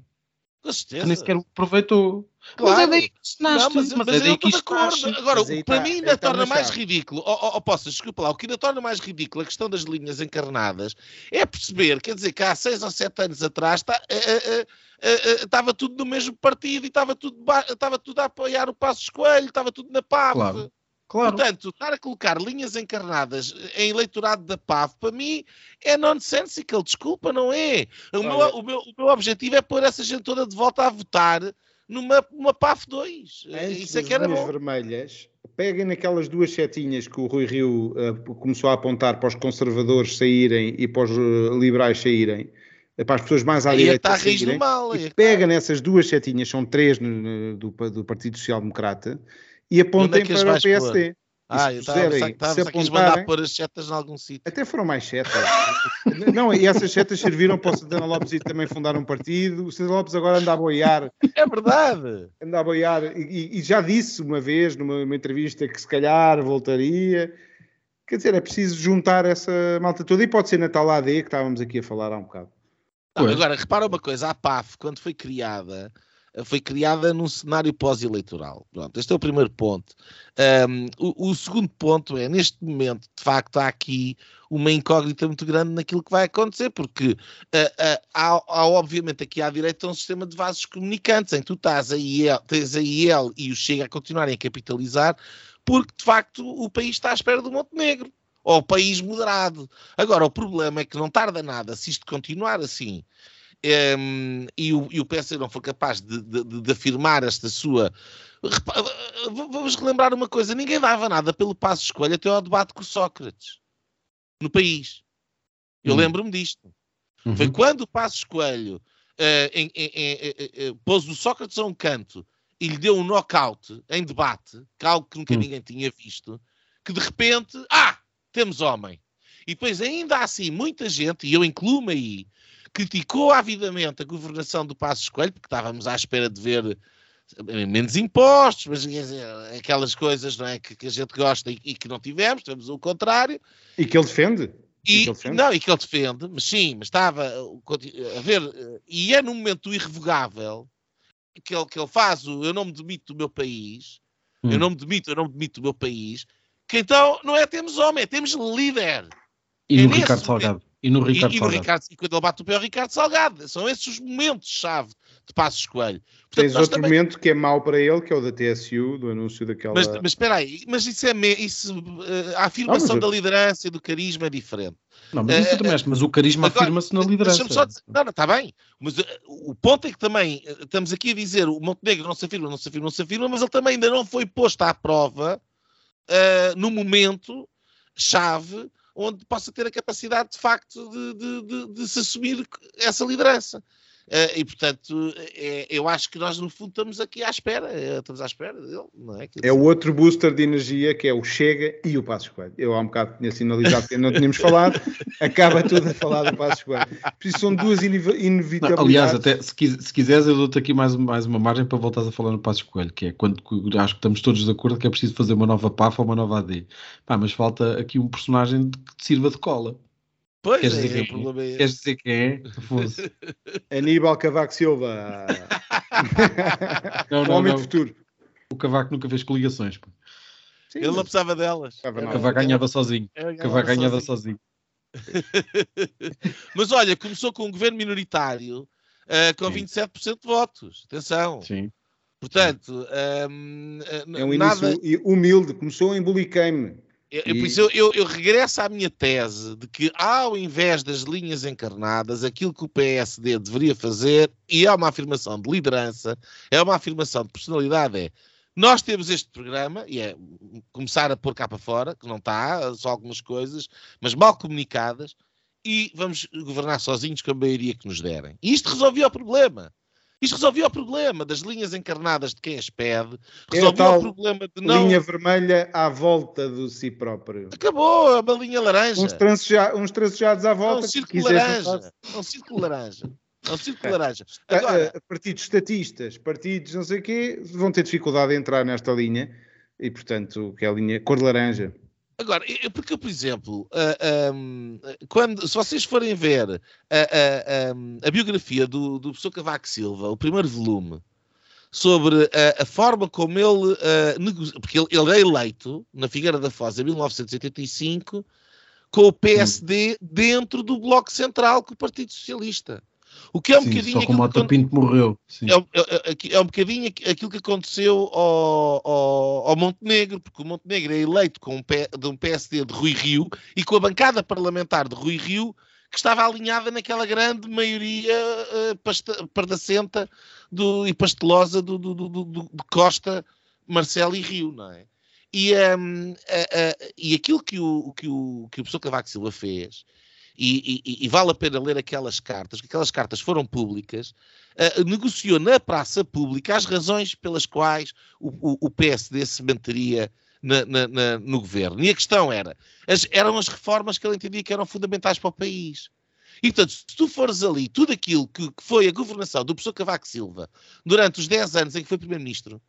A: que nem sequer aproveitou.
B: Claro.
A: Mas é daí que se nasce,
B: Não, mas,
A: mas,
B: mas
A: é daí
B: eu estou de acordo. Agora, para
C: tá-
B: mim
C: aí
B: ainda torna mais
C: chave.
B: ridículo, oh, oh, oh, Poças, desculpa lá, o que ainda torna mais ridículo a questão das linhas encarnadas é perceber, quer dizer, que há seis ou sete anos atrás tá, eh, eh, eh, estava tudo no mesmo partido e estava tudo, estava tudo a apoiar o Passo Escoelho, estava tudo na PAF.
A: Claro. Claro.
B: Portanto, estar a colocar linhas encarnadas em eleitorado da PAF, para mim, é nonsensical. Desculpa, não é? O, meu, o, meu, o meu objetivo é pôr essa gente toda de volta a votar numa, numa PAF 2.
C: Antes
B: Isso é que era bom.
C: vermelhas, peguem naquelas duas setinhas que o Rui Rio eh, começou a apontar para os conservadores saírem e para os eh, liberais saírem, eh, para as pessoas mais à
B: Aí é
C: direita
B: está a raiz do
C: saírem,
B: mal. é
C: e
B: está.
C: pega nessas duas setinhas, são três no- no- do, do Partido Social Democrata, e apontem para o
B: vais pôr? Ah,
C: se
B: eu estava
C: se
B: que quis mandar
C: apontarem-
B: pôr as setas em algum sítio.
C: Até foram mais setas. não, e essas setas serviram para o Santana Lopes ir também fundar um partido. O Santana Lopes agora anda a boiar
B: É verdade.
C: anda a boiar e, e já disse uma vez numa, numa entrevista que se calhar voltaria. Quer dizer, é preciso juntar essa malta toda e pode ser na tal AD que estávamos aqui a falar há um bocado.
B: Não, agora, repara uma coisa, a PAF, quando foi criada, foi criada num cenário pós-eleitoral. Pronto, este é o primeiro ponto. Ahm, o, o segundo ponto é, neste momento, de facto, há aqui uma incógnita muito grande naquilo que vai acontecer, porque ah, ah, há, há, obviamente, aqui à direita um sistema de vasos comunicantes, em que tu estás a tens a IEL e o Chega a continuarem a capitalizar, porque, de facto, o país está à espera do Montenegro ou país moderado. Agora, o problema é que não tarda nada, se isto continuar assim, em, e, o, e o PSD não for capaz de, de- de- afirmar esta sua. Repa- v- Vamos relembrar uma coisa: ninguém dava nada pelo passo de escolha até ao debate com o Sócrates no país. Eu
A: Hum.
B: lembro-me disto.
A: Uhum.
B: Foi quando o Passos Coelho eh, em- em- em- eh, pôs o Sócrates a um canto e lhe deu um knockout em debate, que é algo que nunca
A: Hum.
B: ninguém tinha visto, que de repente, ah, temos homem. E depois ainda assim muita gente, e eu incluo-me aí, criticou avidamente a governação do Passos Coelho, porque estávamos à espera de ver eh, menos impostos, mas quer dizer, aquelas coisas não é, que, que a gente gosta e, e que não tivemos, tivemos o contrário.
C: E que ele defende.
B: E,
C: que ele defende?
B: não, e que ele defende, mas sim, mas estava conti- a ver, uh, e é no momento irrevogável que ele, que ele faz o eu não me demito do meu país, eu
A: Hum.
B: não me demito, eu não me demito do meu país, que então não é temos homem, é temos líder.
A: E
B: é nesse
A: Ricardo
B: momento.
A: Salgado. E no
B: E,
A: Ricardo
B: e no
A: Salgado.
B: Ricardo, e quando ele bate o pé ao Ricardo Salgado, são esses os momentos-chave de Passos Coelho. Portanto,
C: Tens outro
B: também-
C: momento que é mau para ele, que é o da TSU, do anúncio daquela.
B: mas, mas espera aí, mas isso é me- isso, uh, a afirmação
C: Não, eu-
B: da liderança e do carisma é diferente.
A: Não, mas isso
B: Eh,
A: também acho, mas o carisma afirma-se na liderança.
B: Dizer, não, não, está bem, mas eh, o ponto é que também eh, estamos aqui a dizer o Montenegro não se afirma, não se afirma, não se afirma, mas ele também ainda não foi posto à prova eh, no momento chave onde possa ter a capacidade de facto de, de- de- de se assumir essa liderança. Eh, e portanto, eh, eu acho que nós no fundo estamos aqui à espera, estamos à espera dele, não é?
C: É o outro booster de energia que é o Chega e o Passos Coelho. Eu há um bocado tinha sinalizado que não tínhamos falado, acaba tudo a falar do Passos Coelho. Por isso são duas inev-
A: Não,
C: inevitabilidades.
A: aliás, até se, quis- se quiseres, eu dou-te aqui mais, mais uma margem para voltares a falar no Passo Coelho, que é quando acho que estamos todos de acordo que é preciso fazer uma nova PAF ou uma nova AD. Pá, mas falta aqui um personagem que te sirva de cola.
B: Pois
A: queres
B: é,
A: dizer
B: o
A: quem é?
B: problema é.
A: Queres dizer quem é?
C: Aníbal Cavaco Silva.
A: Não,
C: o
A: não,
C: homem
A: não.
C: do futuro.
A: O Cavaco nunca fez coligações. pá.
C: Sim,
B: Ele não precisava delas.
C: Estava
A: O. Cavaco ganhava sozinho. O Cavaco ganhava
B: sozinho.
A: sozinho.
B: Mas olha, começou com um governo minoritário eh, com
A: Sim.
B: 27% de votos. Atenção.
A: Sim.
B: Portanto, ehm, eh,
C: É um
B: nada.
C: início humilde, começou em Bulicame.
B: Eu, eu, eu, eu regresso à minha tese de que, ao invés das linhas encarnadas, aquilo que o PSD deveria fazer, e é uma afirmação de liderança, é uma afirmação de personalidade, é nós temos este programa, e é começar a pôr cá para fora, que não está, só algumas coisas, mas mal comunicadas, e vamos governar sozinhos com a maioria que nos derem. E isto resolvia o problema. Isto resolvia o problema das linhas encarnadas de quem as pede,
C: É
B: resolvia
C: tal
B: o problema de não.
C: Linha vermelha à volta do si próprio.
B: Acabou, é uma linha laranja.
C: Uns, transeja, uns transejados à
B: É um
C: volta. que
B: círculo
C: quiser
B: laranja. É um círculo laranja. É um círculo
C: É.
B: laranja. Agora,
C: partidos estatistas, partidos não sei o quê, vão ter dificuldade em entrar nesta linha e, portanto, que é a linha cor de laranja.
B: Agora, porque, por exemplo, ah, quando, se vocês forem ver a, a- ahm, a biografia do, do professor Cavaco Silva, o primeiro volume, sobre a, a forma como ele ah, negocia, porque ele, ele é eleito na Figueira da Foz em 1985 com o PSD dentro do Bloco Central com o Partido Socialista. O que é um
A: Sim,
B: bocadinho
A: só como o
B: que
A: Mota Pinto morreu.
B: É, um- é- é- é um bocadinho aqu- aquilo que aconteceu ao, ao, ao Montenegro, porque o Montenegro é eleito com um, P- de um PSD de Rui Rio e com a bancada parlamentar de Rui Rio que estava alinhada naquela grande maioria eh, pasta- pardacenta do, e pastelosa do, do- do- de Costa, Marcelo e Rio, não é? E, ehm, a- a- e aquilo que o, que, o, que o professor Cavaco Silva fez, e, e- e vale a pena ler aquelas cartas, que aquelas cartas foram públicas, eh, negociou na praça pública as razões pelas quais o, o- o PSD se manteria na- na- na- no governo. E a questão era, as- eram as reformas que ele entendia que eram fundamentais para o país. E, portanto, se tu fores ali, tudo aquilo que, que foi a governação do professor Cavaco Silva durante os 10 anos em que foi Primeiro-Ministro,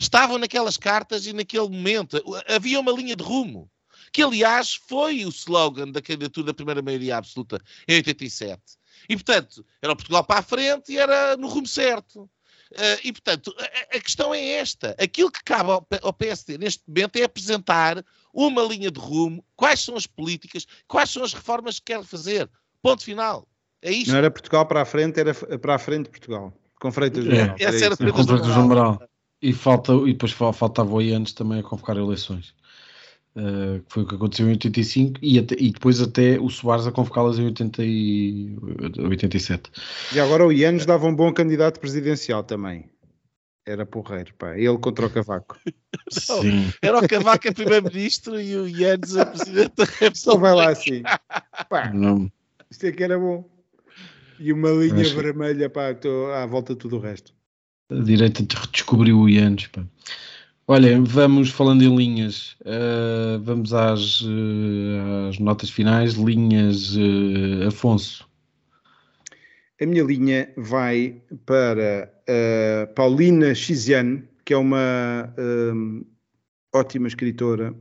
B: estavam naquelas cartas e naquele momento havia uma linha de rumo, que aliás foi o slogan da candidatura da primeira maioria absoluta em 87. E, portanto, era o Portugal para a frente e era no rumo certo. Eh, e, portanto, a, a questão é esta. Aquilo que cabe ao, ao PSD neste momento é apresentar uma linha de rumo, quais são as políticas, quais são as reformas que quer fazer. Ponto final. É isto.
C: Não era Portugal para a frente, era para a frente Portugal. Com Freitas
A: É,
C: Amaral,
B: essa era a
A: É
B: do
A: do
B: Amaral.
A: Amaral. E, falta, e depois fal- faltava o antes também a convocar eleições. Uh, que foi o que aconteceu em 85 e, até- e depois até o Soares a convocá-las em 80 e, 87.
C: E agora o Ianes dava um bom candidato presidencial também. Era porreiro, pá. Ele contra o Cavaco.
A: Sim.
B: Era o Cavaco a primeiro-ministro e o Yanes a presidente da República.
C: Só vai lá assim. Pá,
A: Não,
C: isto é que era bom. E uma linha
A: Acho
C: vermelha pá, à volta de tudo o resto.
A: a direita redescobriu o Ianes. pá. Olha, vamos falando em linhas, uh, vamos às, uh, às notas finais. Linhas uh, Afonso.
C: A minha linha vai para Paulina Xiziane, que é uma ótima escritora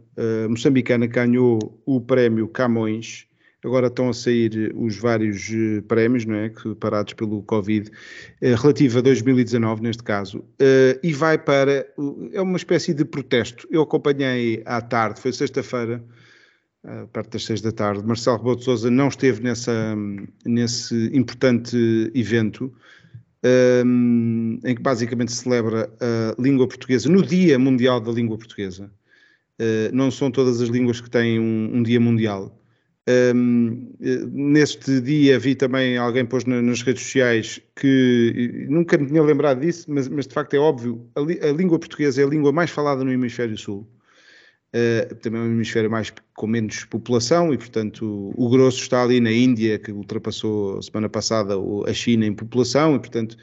C: moçambicana que ganhou o prémio Camões. Agora estão a sair os vários eh, prémios, não é? Que, parados pelo Covid, eh, relativo a 2019, neste caso, eh, e vai para. É uma espécie de protesto. Eu acompanhei à tarde, foi sexta-feira, perto das seis da tarde. Marcelo Rebelo de não esteve nessa, nesse importante evento, um, em que basicamente se celebra a língua portuguesa no Dia Mundial da Língua Portuguesa. Uh, não são todas as línguas que têm um, um dia mundial. Um, eh, neste dia vi também alguém pôs na- nas redes sociais que nunca me tinha lembrado disso, mas, mas de facto é óbvio, a, li- a língua portuguesa é a língua mais falada no hemisfério sul. Uh, também é um hemisfério mais com menos população e, portanto, o, o grosso está ali na Índia, que ultrapassou semana passada a China em população, e, portanto,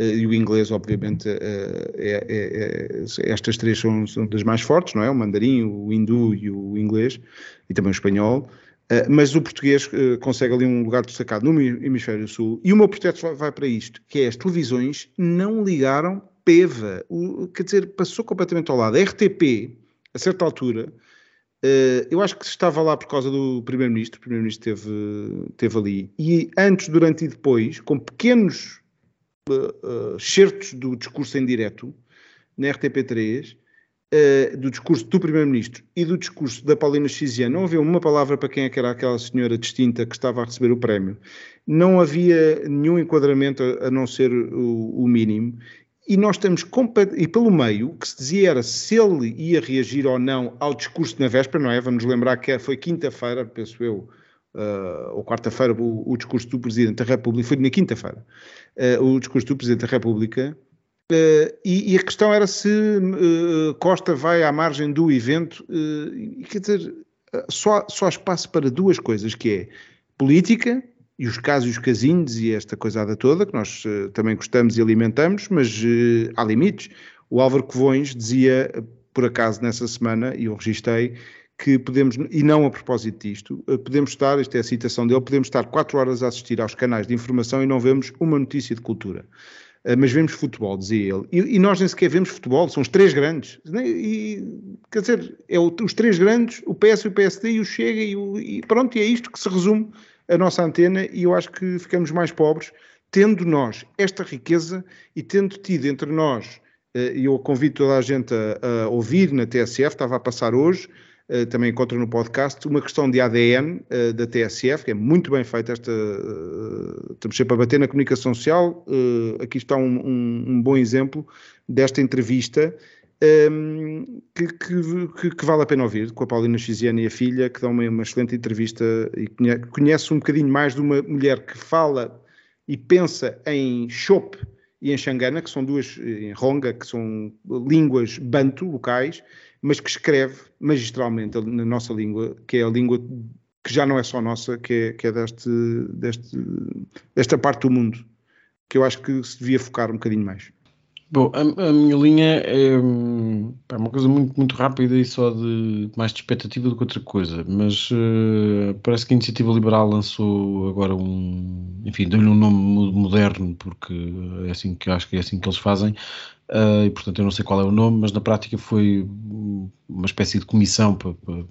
C: uh, e o inglês, obviamente, uh, é- é- é- estas três são, são das mais fortes, não é? O mandarim, o hindu e o inglês, e também o espanhol. Uh, mas o português uh, consegue ali um lugar destacado no hemi- hemisfério sul. E o meu protesto vai, para isto, que é as televisões não ligaram PEVA. O- quer dizer, passou completamente ao lado. A RTP, a certa altura, eh, eu acho que estava lá por causa do Primeiro-Ministro, o Primeiro-Ministro esteve, ali, e antes, durante e depois, com pequenos eh, eh, certos do discurso em direto, na RTP3, eh, do discurso do Primeiro-Ministro e do discurso da Paulina Xiziane, não havia uma palavra para quem é era aquela senhora distinta que estava a receber o prémio. Não havia nenhum enquadramento a, a não ser o, o mínimo. e nós estamos e pelo meio, o que se dizia era se ele ia reagir ou não ao discurso na véspera, não é? Vamos lembrar que foi quinta-feira, penso eu, uh, ou quarta-feira, o, o, discurso do Presidente da República, foi na quinta-feira, uh, o discurso do Presidente da República, uh, e, e, a questão era se Costa vai à margem do evento, e quer dizer, só, só há espaço para duas coisas, que é política e os casos e os casinhos e esta coisada toda, que nós uh, também gostamos e alimentamos, mas uh, há limites. O Álvaro Covões dizia, por acaso, nessa semana, e eu registrei, que podemos, e não a propósito disto, uh, podemos estar, isto é a citação dele, podemos estar quatro horas a assistir aos canais de informação e não vemos uma notícia de cultura. Mas vemos futebol, dizia ele. E, e, nós nem sequer vemos futebol, são os três grandes. E, quer dizer, é o, os três grandes, o PS, o PSD e o Chega, e, o, e pronto, e é isto que se resume a nossa antena e eu acho que ficamos mais pobres tendo nós esta riqueza e tendo tido entre nós, eh, e eu convido toda a gente a, a, ouvir na TSF, estava a passar hoje, eh, também encontra no podcast, uma questão de ADN eh, da TSF, que é muito bem feita esta, estamos sempre a bater na comunicação social, aqui está um, um, um bom exemplo desta entrevista, um, que, que, que, vale a pena ouvir, com a Paulina Xiziana e a filha, que dão uma, uma excelente entrevista e conhece um bocadinho mais de uma mulher que fala e pensa em Chope e em Xangana, que são duas, em Ronga, que são línguas banto, locais, mas que escreve magistralmente na nossa língua, que é a língua que já não é só nossa, que é, que é deste, deste, desta parte do mundo, que eu acho que se devia focar um bocadinho mais.
A: Bom, a, a, minha linha é, é, uma coisa muito, muito rápida e só de mais de expectativa do que outra coisa, mas uh, parece que a Iniciativa Liberal lançou agora um, enfim, deu-lhe um nome moderno, porque é assim que acho que é assim que eles fazem, uh, e portanto eu não sei qual é o nome, mas na prática foi uma espécie de comissão para, para,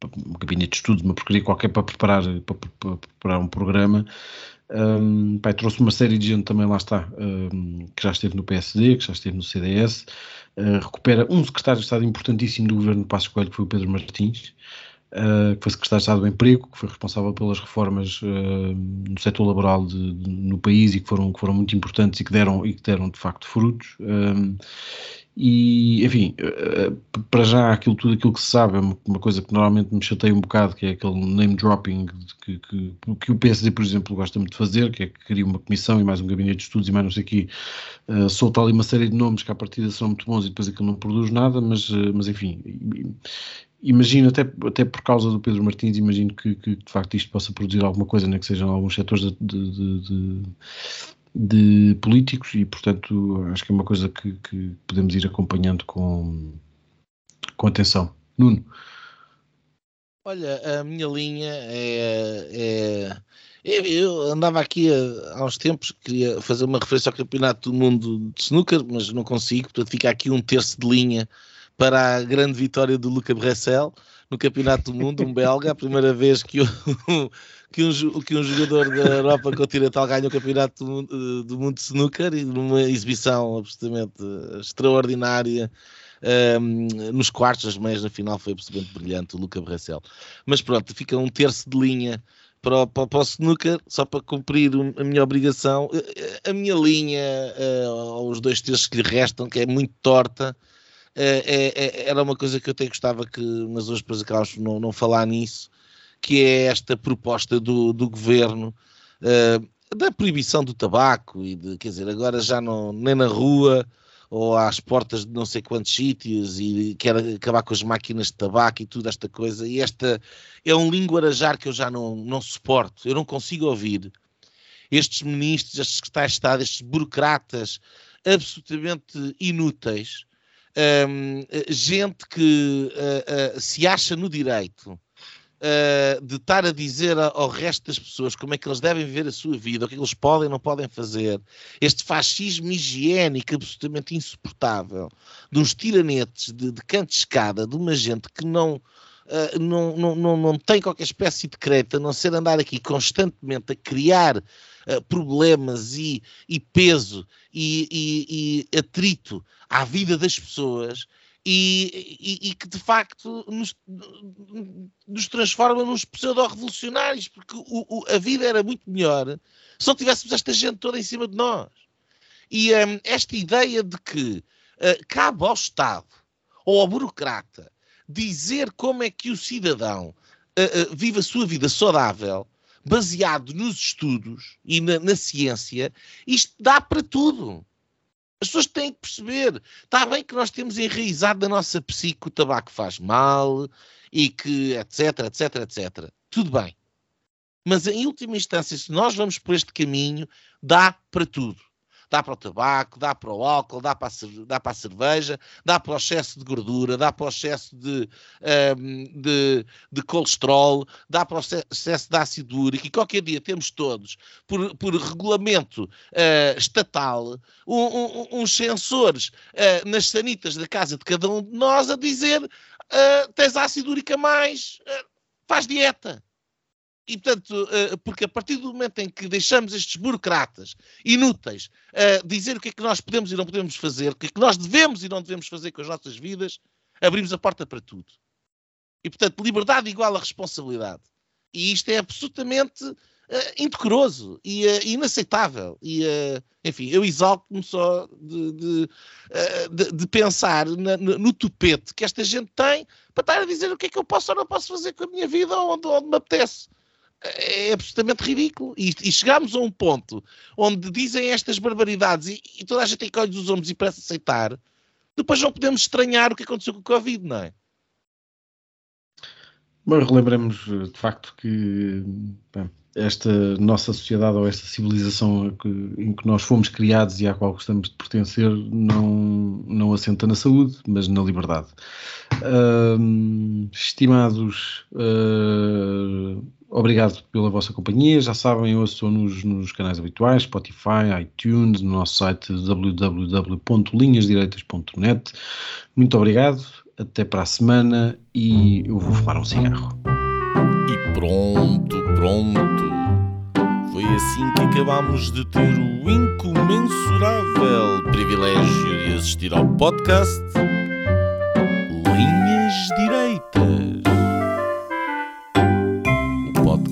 A: para um gabinete de estudos, uma porcaria qualquer para preparar, para, para preparar um programa um, pai, trouxe uma série de gente também, lá está, um, que já esteve no PSD, que já esteve no CDS. Uh, recupera um secretário de Estado importantíssimo do governo de Passos Coelho, que foi o Pedro Martins, uh, que foi secretário de Estado do Emprego, que foi responsável pelas reformas uh, no setor laboral de, de, no país e que foram, que foram muito importantes e que deram, e que deram de facto frutos. Um, e, enfim, eh, para já aquilo, tudo aquilo que se sabe é uma coisa que normalmente me chateia um bocado, que é aquele name dropping que, que, que o PSD, por exemplo, gosta muito de fazer, que é que cria uma comissão e mais um gabinete de estudos e mais não sei o quê, uh, solta ali uma série de nomes que à partida são muito bons e depois aquilo não produz nada, mas, uh, mas enfim, imagino, até, até por causa do Pedro Martins, imagino que, que, de facto isto possa produzir alguma coisa, nem que sejam alguns setores de, de, de, de políticos e, portanto, acho que é uma coisa que, que podemos ir acompanhando com, com atenção. Nuno.
B: Olha, a minha linha é, é eu andava aqui há uns tempos, queria fazer uma referência ao Campeonato do Mundo de Snooker, mas não consigo, portanto fica aqui um terço de linha para a grande vitória do Luca Bressel no Campeonato do Mundo, um belga, a primeira vez que, o, que, um, que um jogador da Europa continental ganha o Campeonato do Mundo, do mundo de Snooker e numa exibição absolutamente extraordinária. Um, nos quartos, as meias na final foi absolutamente brilhante o Luca Bressel. Mas pronto, fica um terço de linha para, para, para o snooker, só para cumprir a minha obrigação. A minha linha, uh, os dois terços que lhe restam, que é muito torta, é, é, é, era uma coisa que eu até gostava que, mas hoje depois acabamos por não, não falar nisso, que é esta proposta do, do governo uh, da proibição do tabaco e de, quer dizer, agora já não, nem na rua ou às portas de não sei quantos sítios e quer acabar com as máquinas de tabaco e tudo esta coisa. E esta é um linguarajar que eu já não, não suporto, eu não consigo ouvir. Estes ministros, estes secretários de Estado, estes burocratas absolutamente inúteis, um, gente que uh, uh, se acha no direito uh, de estar a dizer ao resto das pessoas como é que eles devem viver a sua vida, o que, é que eles podem ou não podem fazer, este fascismo higiênico absolutamente insuportável, de uns tiranetes de, de canto de escada, de uma gente que não. Uh, não, não, não, não tem qualquer espécie de crédito, a não ser andar aqui constantemente a criar uh, problemas e, e peso e, e, e, atrito à vida das pessoas e, que de facto nos, nos transforma nos pseudo-revolucionários, porque o, o, a vida era muito melhor se não tivéssemos esta gente toda em cima de nós. E um, esta ideia de que uh, cabe ao Estado ou ao burocrata dizer como é que o cidadão uh, uh, vive a sua vida saudável, baseado nos estudos e na, na ciência, isto dá para tudo. As pessoas têm que perceber. Está bem que nós temos enraizado na nossa psique que o tabaco faz mal e que etc, etc, etc. Tudo bem. Mas em última instância, se nós vamos por este caminho, dá para tudo dá para o tabaco, dá para o álcool, dá para a, dá para a cerveja, dá para o excesso de gordura, dá para o excesso de, um, de, de colesterol, dá para o excesso de ácido úrico, e qualquer dia temos todos, por, por regulamento uh, estatal, um, um, uns sensores uh, nas sanitas da casa de cada um de nós a dizer uh, tens ácido úrico a mais, faz dieta. E, portanto, eh, porque a partir do momento em que deixamos estes burocratas inúteis uh, dizer o que é que nós podemos e não podemos fazer, o que é que nós devemos e não devemos fazer com as nossas vidas, abrimos a porta para tudo. E, portanto, liberdade igual a responsabilidade. E isto é absolutamente uh, indecoroso e uh, inaceitável. E, uh, enfim, eu exalto-me só de, de, de, de pensar na, no, tupete que esta gente tem para estar a dizer o que é que eu posso ou não posso fazer com a minha vida onde, onde me apetece é absolutamente ridículo. E, e chegamos a um ponto onde dizem estas barbaridades e, e toda a gente olhos dos ombros e parece aceitar, depois não podemos estranhar o que aconteceu com o Covid, não é?
A: Mas relembremos de facto que bem, esta nossa sociedade ou esta civilização que, em que nós fomos criados e à qual gostamos de pertencer não, não assenta na saúde, mas na liberdade. Uh, estimados uh, Obrigado pela vossa companhia. Já sabem, eu estou nos, nos canais habituais, Spotify, iTunes, no nosso site www.linhasdireitas.net. Muito obrigado, até para a semana e eu vou fumar um cigarro.
D: E pronto, pronto. Foi assim que acabámos de ter o incomensurável privilégio de assistir ao podcast Linhas Direitas